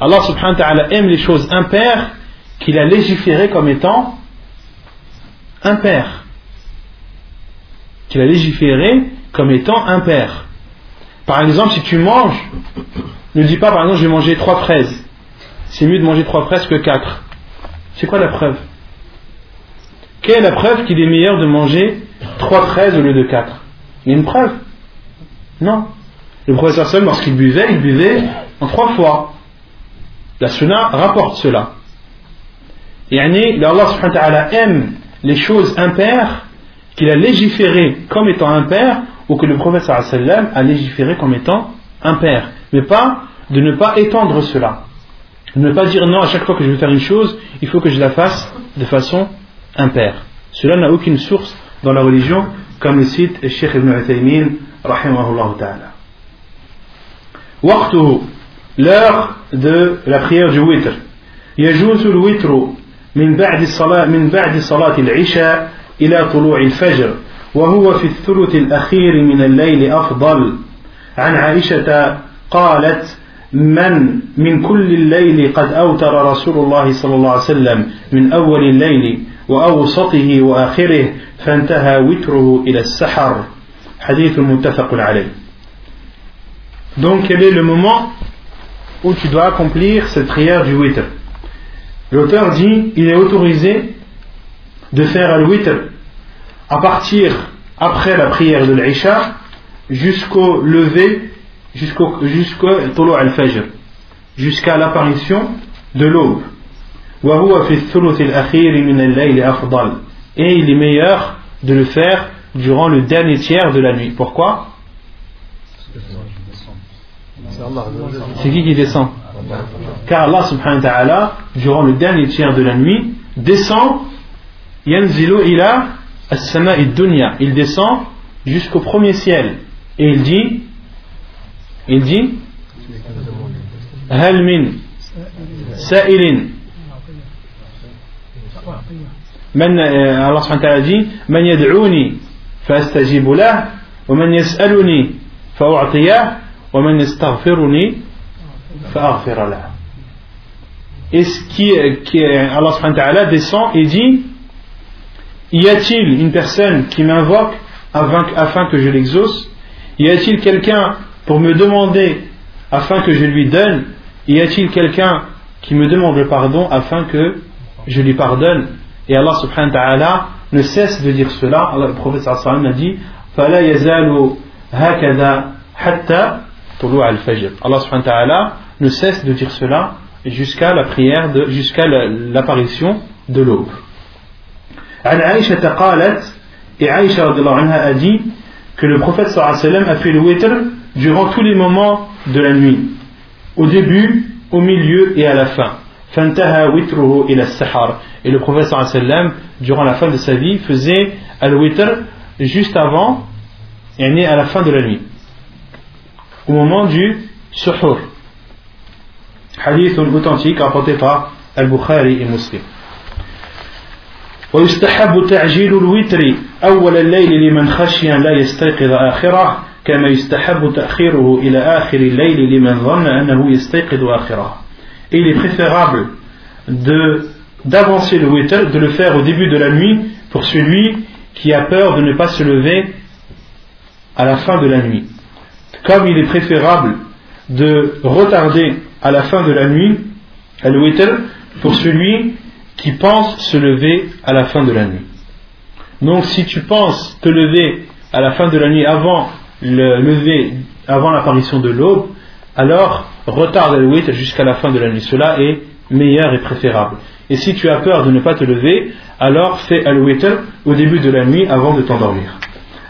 Allah subhanahu wa ta'ala aime les choses impaires qu'il a légiférées comme étant impaires. Qu'il a légiféré comme étant impaires. Par exemple, si tu manges, ne dis pas par exemple je vais manger trois fraises. C'est mieux de manger trois fraises que quatre. C'est quoi la preuve? Quelle est la preuve qu'il est meilleur de manger trois fraises au lieu de quatre? Il y a une preuve? Non. Le professeur Seul, lorsqu'il buvait, il buvait en trois fois. La Sunna rapporte cela. Et Allah subhanahu wa ta'ala aime les choses impaires qu'il a légiférées comme étant impaires ou que le professeur sallam a légiféré comme étant impaires. Mais pas de ne pas étendre cela. De ne pas dire non, à chaque fois que je veux faire une chose, il faut que je la fasse de façon impaire. Cela n'a aucune source dans la religion, comme le cite le Cheikh Ibn Uthaymin, rahimahullah ta'ala. Waqtuhu, l'heure de la prière du witr. يجوز الوتر من بعد الصلاة من بعد صلاة العشاء إلى طلوع الفجر. وهو في الثلث الأخير من الليل أفضل. عن عائشة قالت من من كل الليل قد أوتر رسول الله صلى الله عليه وسلم من أول الليل وأوسطه وآخره فانتهى وتره إلى السحر. حديث متفق عليه. Donc quel est le moment où tu dois accomplir cette prière du witr? L'auteur dit il est autorisé de faire al-witr à partir après la prière de l'Isha jusqu'au lever, jusqu'au jusqu'au al-fajr, jusqu'à l'apparition de l'aube. Et il est meilleur de le faire durant le dernier tiers de la nuit. Pourquoi? C'est qui qui descend? Car Allah subhanahu wa ta'ala, durant le dernier tiers de la nuit, descend yanzilu ila as-sama'i dunya. Il descend jusqu'au premier ciel. Et il dit il dit هل من سائل من الله سبحانه وتعالى dit من يدعوني فأستجيب له ومن يسألني فأعطيه ومن يستغفرني فأغفر له et ce qui, est, qui est, Allah descend et dit Y a-t-il une personne qui m'invoque afin que je l'exauce? Y a-t-il quelqu'un pour me demander afin que je lui donne? Y a-t-il quelqu'un qui me demande le pardon afin que je lui pardonne? Et Allah subhanahu wa ta'ala ne cesse de dire cela. le prophète a dit Allah subhanahu wa ta'ala ne cesse de dire cela jusqu'à la prière, de, jusqu'à l'apparition de l'aube. عن عائشة قالت et Aïcha anha a dit que le prophète sallallahu alayhi wa sallam a fait le witr durant tous les moments de la nuit au début, au milieu et à la fin فانتهى وتره إلى السحر et le prophète sallallahu alayhi wa sallam durant la fin de sa vie faisait al-witr juste avant et à la fin de la nuit au moment du suhur. Hadith authentique rapporté par Al-Bukhari et Muslim. ويستحب تعجيل الوتر أول الليل لمن خشي لا يستيقظ آخره كما يستحب تأخيره إلى آخر الليل لمن ظن أنه يستيقظ آخره Et il est préférable de d'avancer le witr, de le faire au début de la nuit pour celui qui a peur de ne pas se lever à la fin de la nuit. Comme il est préférable de retarder à la fin de la nuit le witr pour celui qui pense se lever à la fin de la nuit. Donc si tu penses te lever à la fin de la nuit avant le lever, avant l'apparition de l'aube, alors retarde le witr jusqu'à la fin de la nuit. Cela est meilleur et préférable. Et si tu as peur de ne pas te lever, alors fais al-witr au début de la nuit avant de t'endormir.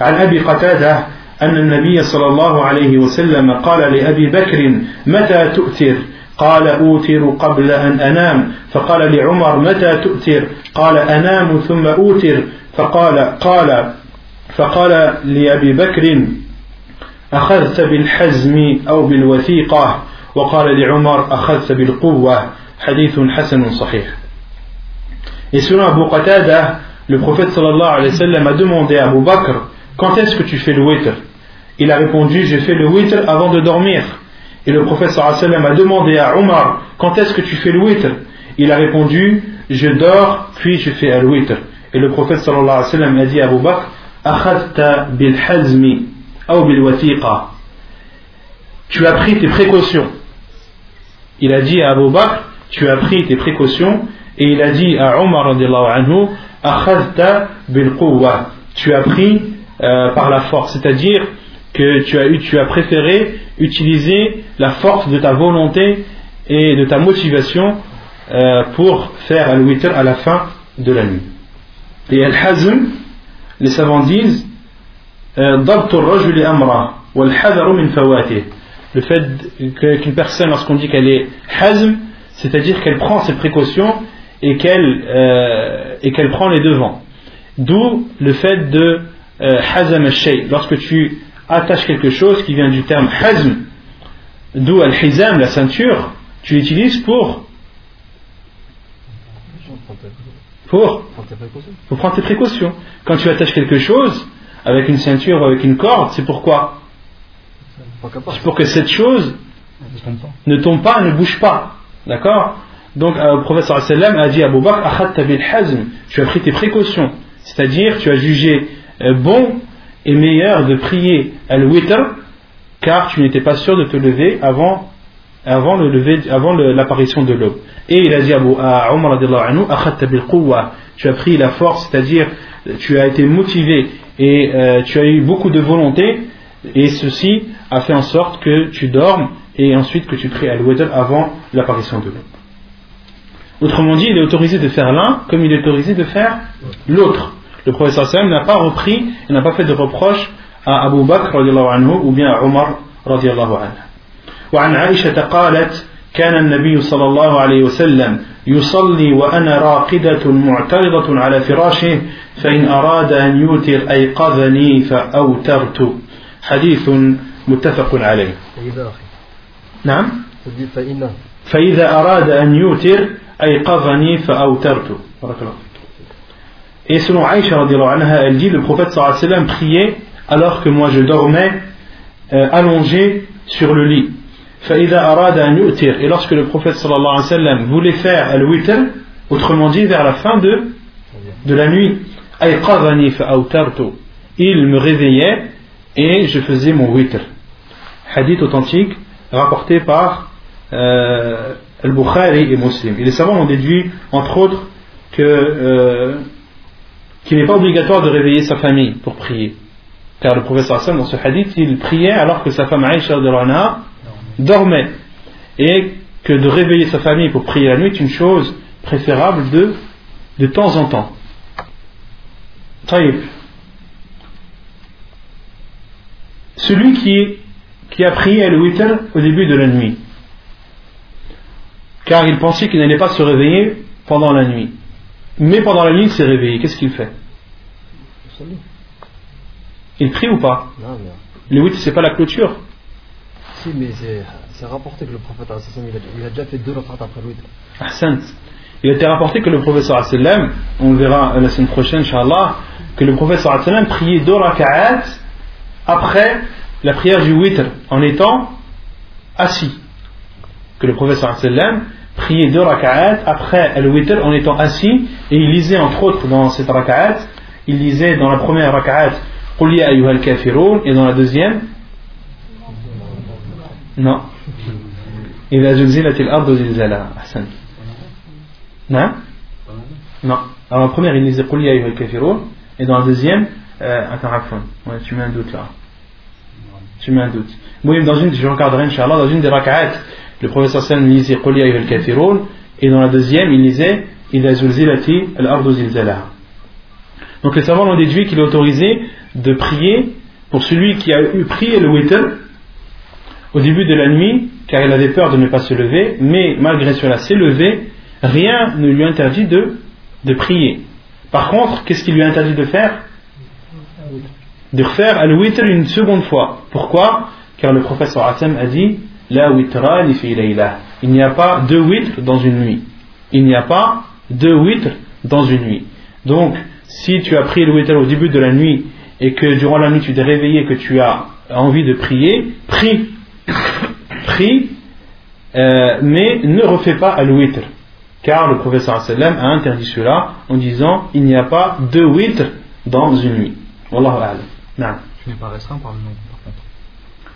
عن أبي قتادة أن النبي صلى الله عليه وسلم قال لأبي بكر متى تؤثر قال أوتر قبل أن أنام. فقال لعمر متى تؤثر قال أنام ثم أوتر. فقال قال. فقال لأبي بكر أخذت بالحزم أو بالوثيقة. وقال لعمر أخذت بالقوة. حديث حسن صحيح. Et selon Abu Qatada, le prophète sallallahu alayhi wa sallam a demandé à Abu Bakr quand est-ce que tu fais le witr? Il a répondu je fais le witr avant de dormir. Et le prophète a demandé à Omar quand est-ce que tu fais le witr? Il a répondu je dors puis je fais le witr. Et le prophète a dit à Abu Bakr bil hazmi. Tu as pris tes précautions. Il a dit à Abu Bakr tu as pris tes précautions et il a dit à Omar anhu bil tu as pris euh, par la force. C'est-à-dire que tu as, tu as préféré utiliser la force de ta volonté et de ta motivation euh, pour faire al-witr à la fin de la nuit. Et al-hazm les savants disent euh, le fait qu'une personne lorsqu'on dit qu'elle est hazm c'est-à-dire qu'elle prend ses précautions et qu'elle prend les devants. D'où le fait de hazam al-shay. Lorsque tu attaches quelque chose qui vient du terme hazm, d'où al-hizam, la ceinture, tu l'utilises pour pour, pour prendre tes précautions. Quand tu attaches quelque chose avec une ceinture ou avec une corde, c'est pourquoi? C'est pour que cette chose ne tombe pas, ne bouge pas. D'accord? Donc euh, le sallam a dit à Abu Bakr tu as pris tes précautions, c'est-à-dire tu as jugé euh, bon et meilleur de prier al-witr car tu n'étais pas sûr de te lever avant avant le lever avant l'apparition de l'aube. Et il a dit à Omar tu as pris la force, c'est-à-dire tu as été motivé et euh, tu as eu beaucoup de volonté et ceci a fait en sorte que tu dormes et ensuite que tu pries al-witr avant l'apparition de l'autre. Autrement dit, il est autorisé de faire l'un comme il est autorisé de faire l'autre. Le professeur Sam n'a pas repris, il n'a pas fait de reproche à Abu Bakr anhu, ou bien à Omar radiallahu anhu. وعن عائشة قالت كان النبي صلى الله عليه وسلم يصلي وأنا راقدة معترضة على فراشه فإن أراد أن يوتر أيقظني فأوترت حديث متفق عليه نعم فإذا أراد أن يوتر أيقظني فأوترت بارك الله Et selon Aïcha, anha, elle dit, le prophète sallallahu alayhi wa sallam priait alors que moi je dormais euh, allongé sur le lit. Et lorsque le prophète sallallahu alayhi wa sallam voulait faire al-witr, autrement dit vers la fin de, de la nuit, il me réveillait et je faisais mon witr. Hadith authentique rapporté par euh, Al-Bukhari et Muslim. Et les savants ont déduit, entre autres, que euh, qu'il n'est pas obligatoire de réveiller sa famille pour prier. Car le professeur Hassan, dans ce hadith, il priait alors que sa femme Aïcha dormait. Et que de réveiller sa famille pour prier la nuit est une chose préférable de, de temps en temps. Celui qui qui a prié le witr au début de la nuit. Car il pensait qu'il n'allait pas se réveiller pendant la nuit. Mais pendant la nuit, il s'est réveillé. Qu'est-ce qu'il fait? Il prie ou pas? Le witr, c'est pas la clôture? Si, mais c'est rapporté que le prophète il a, déjà fait deux rak'at après le witr. Il a été rapporté que le prophète on le verra la semaine prochaine, Inch'Allah, que le prophète priait deux rak'at après la prière du witr en étant assis. Que le prophète priait deux rak'at après le witr en étant assis et il lisait entre autres dans cette rak'at, il lisait dans la première rak'at Qul ya ayyuhal kafirun et dans la deuxième Non. إذا زلزلت الأرض زلزالها أحسن Non Non. Alors la première il lisait Qul ya ayyuhal kafirun et dans la deuxième euh, attends ouais, tu mets un doute là tu mets un doute moi dans une je regarderai Inch'Allah dans une des rak'at le professeur Sam lisait Quli ayyuhal kafirun et dans la deuxième, il lisait Ida zulzilati al-ardu zilzalaha. Donc les savants ont déduit qu'il est autorisé de prier pour celui qui a eu prié le witr au début de la nuit, car il avait peur de ne pas se lever, mais malgré cela s'est levé, rien ne lui interdit de, de prier. Par contre, qu'est-ce qui lui interdit de faire? De refaire al-witr une seconde fois. Pourquoi? Car le professeur Hassan a dit la witra Il n'y a pas deux witr dans une nuit. Il n'y a pas deux witr dans une nuit. Donc, si tu as prié le witr au début de la nuit et que durant la nuit tu t'es réveillé et que tu as envie de prier, prie. prie, euh, mais ne refais pas al-witr. Car le professeur sallam a interdit cela en disant il n'y a pas deux witr dans une nuit. Wallahu pas par le.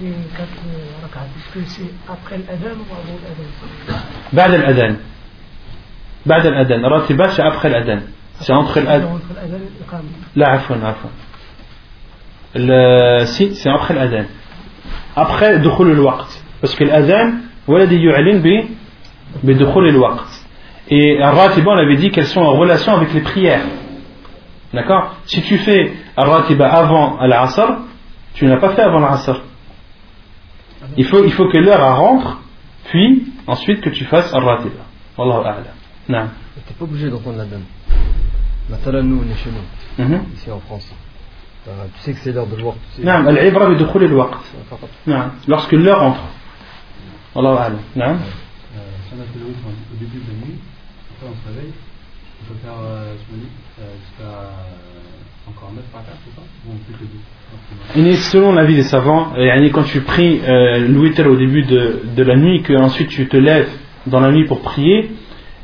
les quatre rak'at, est-ce que c'est après l'adhan ou avant l'adhan بعد الأذان بعد الأذان الراتبات c'est après l'adhan c'est entre l'adhan لا عفوا عفوا le, si, c'est après l'adhan. Après dukhul al-waqt. Parce que l'adhan, waladi yu'alin bi, bi dukhul al-waqt. Et al-ratiba, on avait dit qu'elles sont en relation avec les prières. D'accord Si tu fais al-ratiba avant al-asr, tu n'as pas fait avant al-asr. il faut, il faut que l'heure rentre, puis ensuite que tu fasses Ar-Ratiba. Wallahu a'lam. Tu n'es pas obligé de rendre la donne. Maintenant, nous, on est chez nous, mm -hmm. ici en France. Tu sais que c'est l'heure de voir. Non, l'ibra bi dukhul al-waqt. Non, lorsque l'heure entre. Wallahu a'lam. Non. Si on a fait le rythme au début de la nuit, après on se réveille, on peut faire, je me dis, jusqu'à. Euh, ça on 2 Selon l'avis des savants, quand tu pries euh, le au début de, de la nuit, que ensuite tu te lèves dans la nuit pour prier,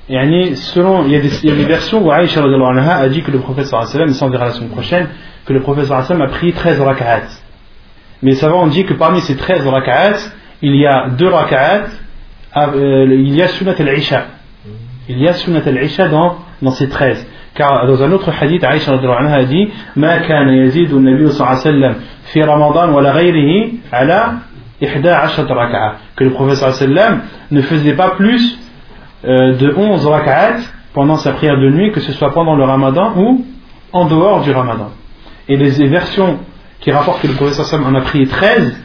selon, il y, a des, il y a des versions où Aïcha a dit que le prophète sallam, il s'en verra la semaine prochaine, que le prophète sallam a prié 13 rak'at. Mais les savants ont dit que parmi ces 13 rak'at, il y a deux rak'at, euh, il y a sunnat al-isha. Il y a sunnat al-isha dans, dans ces 13. Car dans un autre hadith, Aïcha a dit Ma kana yazid sallam fi ramadan wa la ghayrihi ala. Que le professeur sallam ne faisait pas plus euh, de 11 raka'at pendant sa prière de nuit, que ce soit pendant le ramadan ou en dehors du ramadan. Et les versions qui rapportent que le professeur sallam en a prié 13,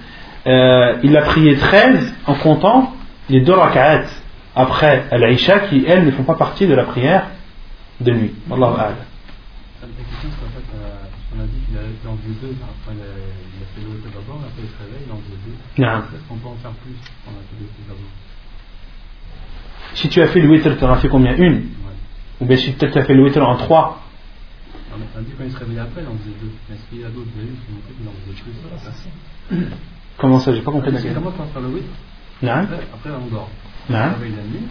euh, il a prié 13 en comptant les deux raka'at après Al-Aïcha qui, elles, ne font pas partie de la prière de nuit. Allahu A'ala. La question, c'est en fait, euh, on a dit qu'il a été en deux, enfin, il a, il a fait d'abord, après il se réveille, il en faisait deux. Est-ce qu'on peut en faire plus on a fait le witr d'abord? Si tu as fait le witr, tu en as fait combien? Une? Ouais. Ou bien si tu as fait le witr en trois? On dit quand il se réveillait après, il en faisait deux. Mais est-ce qu'il y a d'autres dalils qui montrent qu'il en faisait plus Comment ça? J'ai pas compris la question. Comment on faire le witr Après, après on dort. On se réveille la nuit.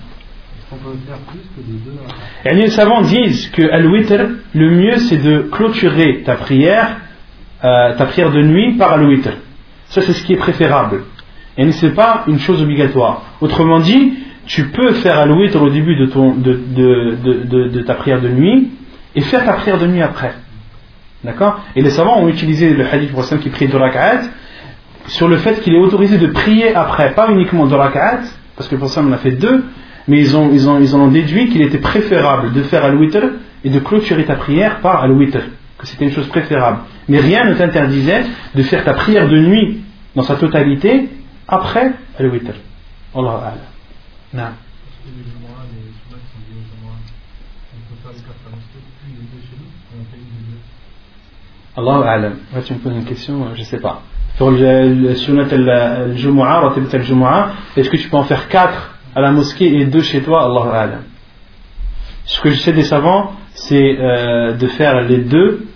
Deux Et les savants disent que al-witr, le mieux c'est de clôturer ta prière, euh, ta prière de nuit par al-witr. Ça c'est ce qui est préférable. Et ce n'est pas une chose obligatoire? Autrement dit, tu peux faire al-witr au début de, ton, de, de, de, ta prière de nuit, et faire ta prière de nuit après. D'accord? Et les savants ont utilisé le hadith pour qui prie de rak'at sur le fait qu'il est autorisé de prier après, pas uniquement de rak'at, parce que pour ça on a fait deux, mais ils, ont, ils, ont, ils en ont déduit qu'il était préférable de faire al-witr et de clôturer ta prière par al-witr, que c'était une chose préférable. Mais rien ne t'interdisait de faire ta prière de nuit dans sa totalité après al-witr. Allah Allah. Allah Alam. tu me poses une question, je ne sais pas. Sur le sunnat al-jumu'ah, al est-ce que tu peux en faire quatre à la mosquée et deux chez toi Allah Alam. Ce que je sais des savants, c'est euh, de faire les deux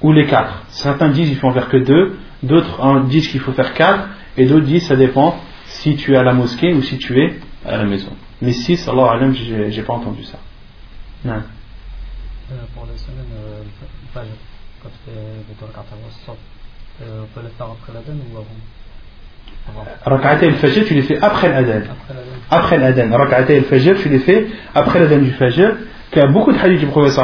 ou les quatre. Certains disent qu'il faut en faire que deux, d'autres disent qu'il faut faire quatre, et d'autres disent ça dépend si tu es à la mosquée ou si tu es à la maison. Mais six, Allah Alam, j'ai pas entendu ça. Non. Euh, pour la semaine, euh, quand tu fais on peut le faire après l'adhan ou avant? Rak'atay al-Fajr, tu les fais après l'adhan. Après l'adhan. Rak'atay al-Fajr, tu les fais après l'adhan du Fajr. Il y a beaucoup de hadiths du Prophète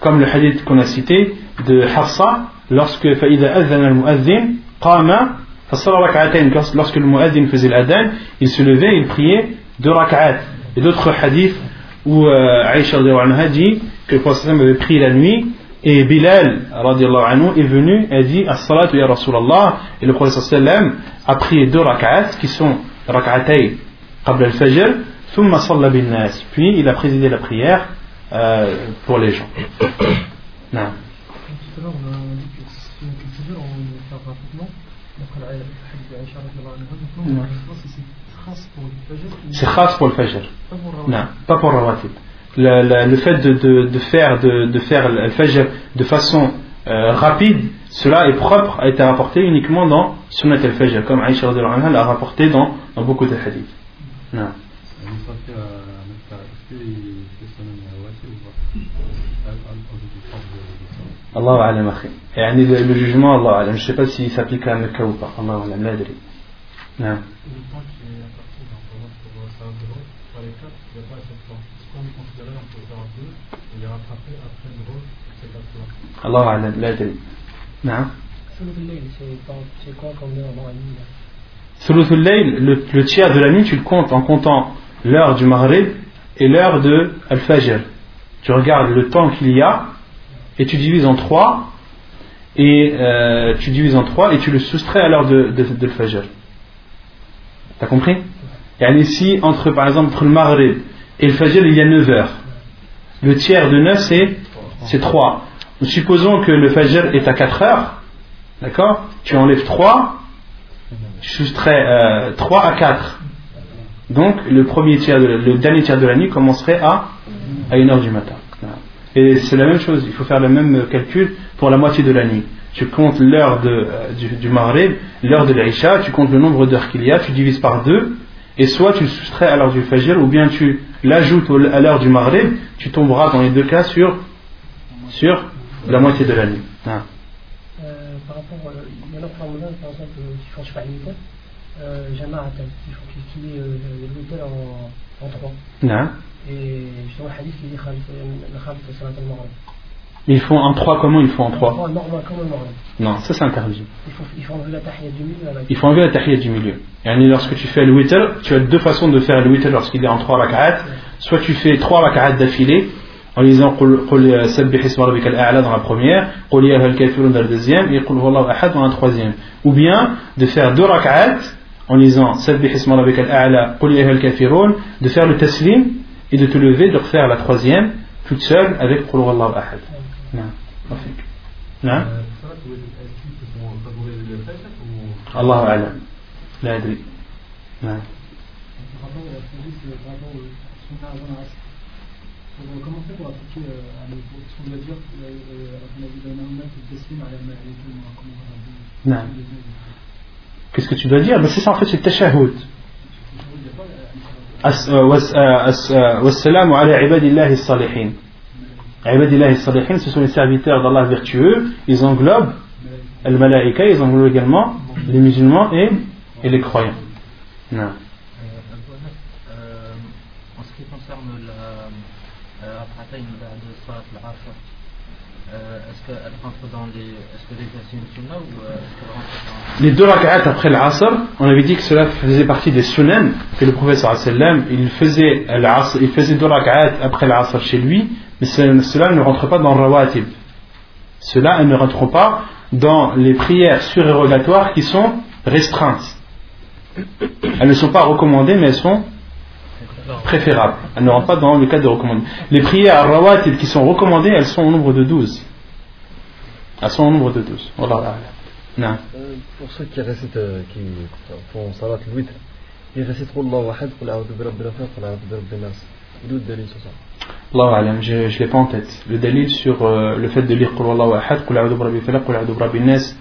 comme le hadith qu'on a cité de Hafsa, lorsque فإذا أذن المؤذن قام فصلى ركعتين lorsque le muazzin faisait l'adhan, il se levait, il priait deux rak'at. Et d'autres hadiths où euh, Aïcha dit que le Prophète avait pris la nuit et Bilal anhu, est venu et a dit As-salatu ya Rasulallah. Et le Prophète sallam a pris deux rak'at qui sont rak'atay qabla al-fajr, thumma salla bin nas. Puis il a présidé la prière euh, pour les gens. non. Tout à l'heure, on a dit que si on cultive, on va faire rapidement. D'après la hadith d'Aïcha, c'est khas pour le fajr. Non, pas pour le rawatib la, la, le fait de, de, de faire, de, de faire Fajr de façon euh, rapide, cela est propre, a été rapporté uniquement dans Sunnat al-Fajr, comme Aisha l'a rapporté dans, dans, beaucoup de hadiths. Non. Allah alam akhi. Et le jugement, Allah alam. Je ne sais pas s'il s'applique à Mecca ou pas. Allah alam, l'adri. Non. les. Allah Non la nuit Suluthul Layl, le, tiers de la nuit, tu le comptes en comptant l'heure du Maghrib et l'heure de Al-Fajr. Tu regardes le temps qu'il y a et tu divises en trois et euh, tu divises en trois et tu le soustrais à l'heure de, de, de Fajr. T'as compris? Et ici, entre par exemple entre le Maghrib et le Fajr, il y a 9 heures le tiers de 9 c'est c'est 3 supposons que le Fajr est à 4 heures, d'accord? Tu enlèves 3, tu soustrais 3 euh, à 4. Donc le, premier tiers le dernier tiers de la nuit commencerait à, à 1 heure du matin. Et c'est la même chose, il faut faire le même calcul pour la moitié de la nuit. Tu comptes l'heure euh, du, du l'heure de l'Aïcha, tu comptes le nombre d'heures qu'il y a, tu divises par deux, et soit tu le soustrais à l'heure du Fajr, ou bien tu l'ajoutes à l'heure du Maghrib, tu tomberas dans les deux cas sur, sur la moitié de la nuit. Ah. Euh, par rapport, euh, il y en a par exemple, qui font sur l'unité, euh, Jama'a, il faut qu'il y ait l'unité en, en trois. Non. Et justement, le hadith qui dit Khalif Salat al-Maghrib. Ils font en trois, comment ils font en trois Normal, comme. Non, ça c'est interdit. Il faut, il faut enlever la tahiyya du milieu. Il faut enlever la tahiyya du milieu. Et lorsque tu fais le witr, tu as deux façons de faire le witr lorsqu'il est en trois rak'at. Soit tu fais trois rak'at d'affilée, en lisant al-A'la dans la première, dans la deuxième, et dans la troisième. Ou bien de faire deux rak'at en lisant Qul Ya al-Kafirun, de faire le taslim et de te lever, de refaire la troisième toute seule avec Qul Wallahu نعم الله أعلم لا أدري نعم Non. Qu'est-ce que tu dois dire ben C'est ça en fait, c'est le tashahhud. Wassalamu ala ibadillahi salihin. Ce sont les serviteurs d'Allah vertueux ils englobent les malaïka ils englobent également les musulmans et, et les croyants non. est-ce qu'elle rentre dans les. Est-ce que déjà c'est une sunna ou est-ce dans. les deux rak'at après l'asr, on avait dit que cela faisait partie des sunan que le prophète sallam, il faisait il faisait deux rak'at après l'asr chez lui, mais cela ne rentre pas dans le rawatib. Cela ne rentre pas dans les prières surérogatoires qui sont restreintes. Elles ne sont pas recommandées, mais elles sont préférables. Elles ne rentrent pas dans le cadre de recommandées. Les prières rawatib qui sont recommandées, elles sont au nombre de 12. Elles sont au nombre de 12. Voilà. Non. Euh, pour ceux qui récitent, euh, qui font salat le ils récitent Allah wahad, qul a'udhu bi rabbil qul a'udhu bi nas. D'où le dalil sur ça Allah alam, je ne l'ai pas en tête. Le dalil sur euh, le fait de lire Qul Allah wahad, qul a'udhu bi rabbil falaq, qul a'udhu bi rabbin nas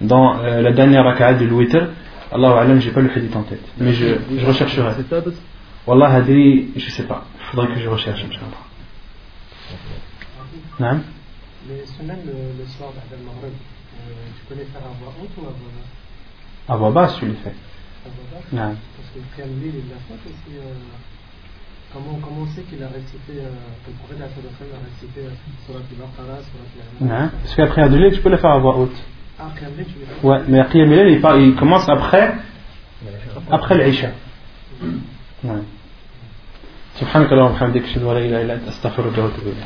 dans euh, la dernière du witr, Allah alam, j'ai pas le hadith en tête. Mais je, je rechercherai. Wallah hadri, je sais pas. Il faudrait que je recherche, Inch'Allah. Non Les semaines le soir d'Al-Maghrib. Tu peux les faire à voix haute ou à voix basse? À voix basse, tu les fais. À voix basse? Non. Parce que Kamil, il l'a fait aussi Euh, comment, comment on sait qu'il a récité, euh, que le prophète a récité euh, Surat al-Baqarah, Surat al Non, parce qu'après Adulé, tu peux le faire à voix haute. Ah, Kamil, tu les fais Ouais, mais Qiyamil, il, il commence après, après l'Isha. Ouais. سبحانك اللهم وبحمدك اشهد ان لا اله الا انت استغفرك واتوب اليك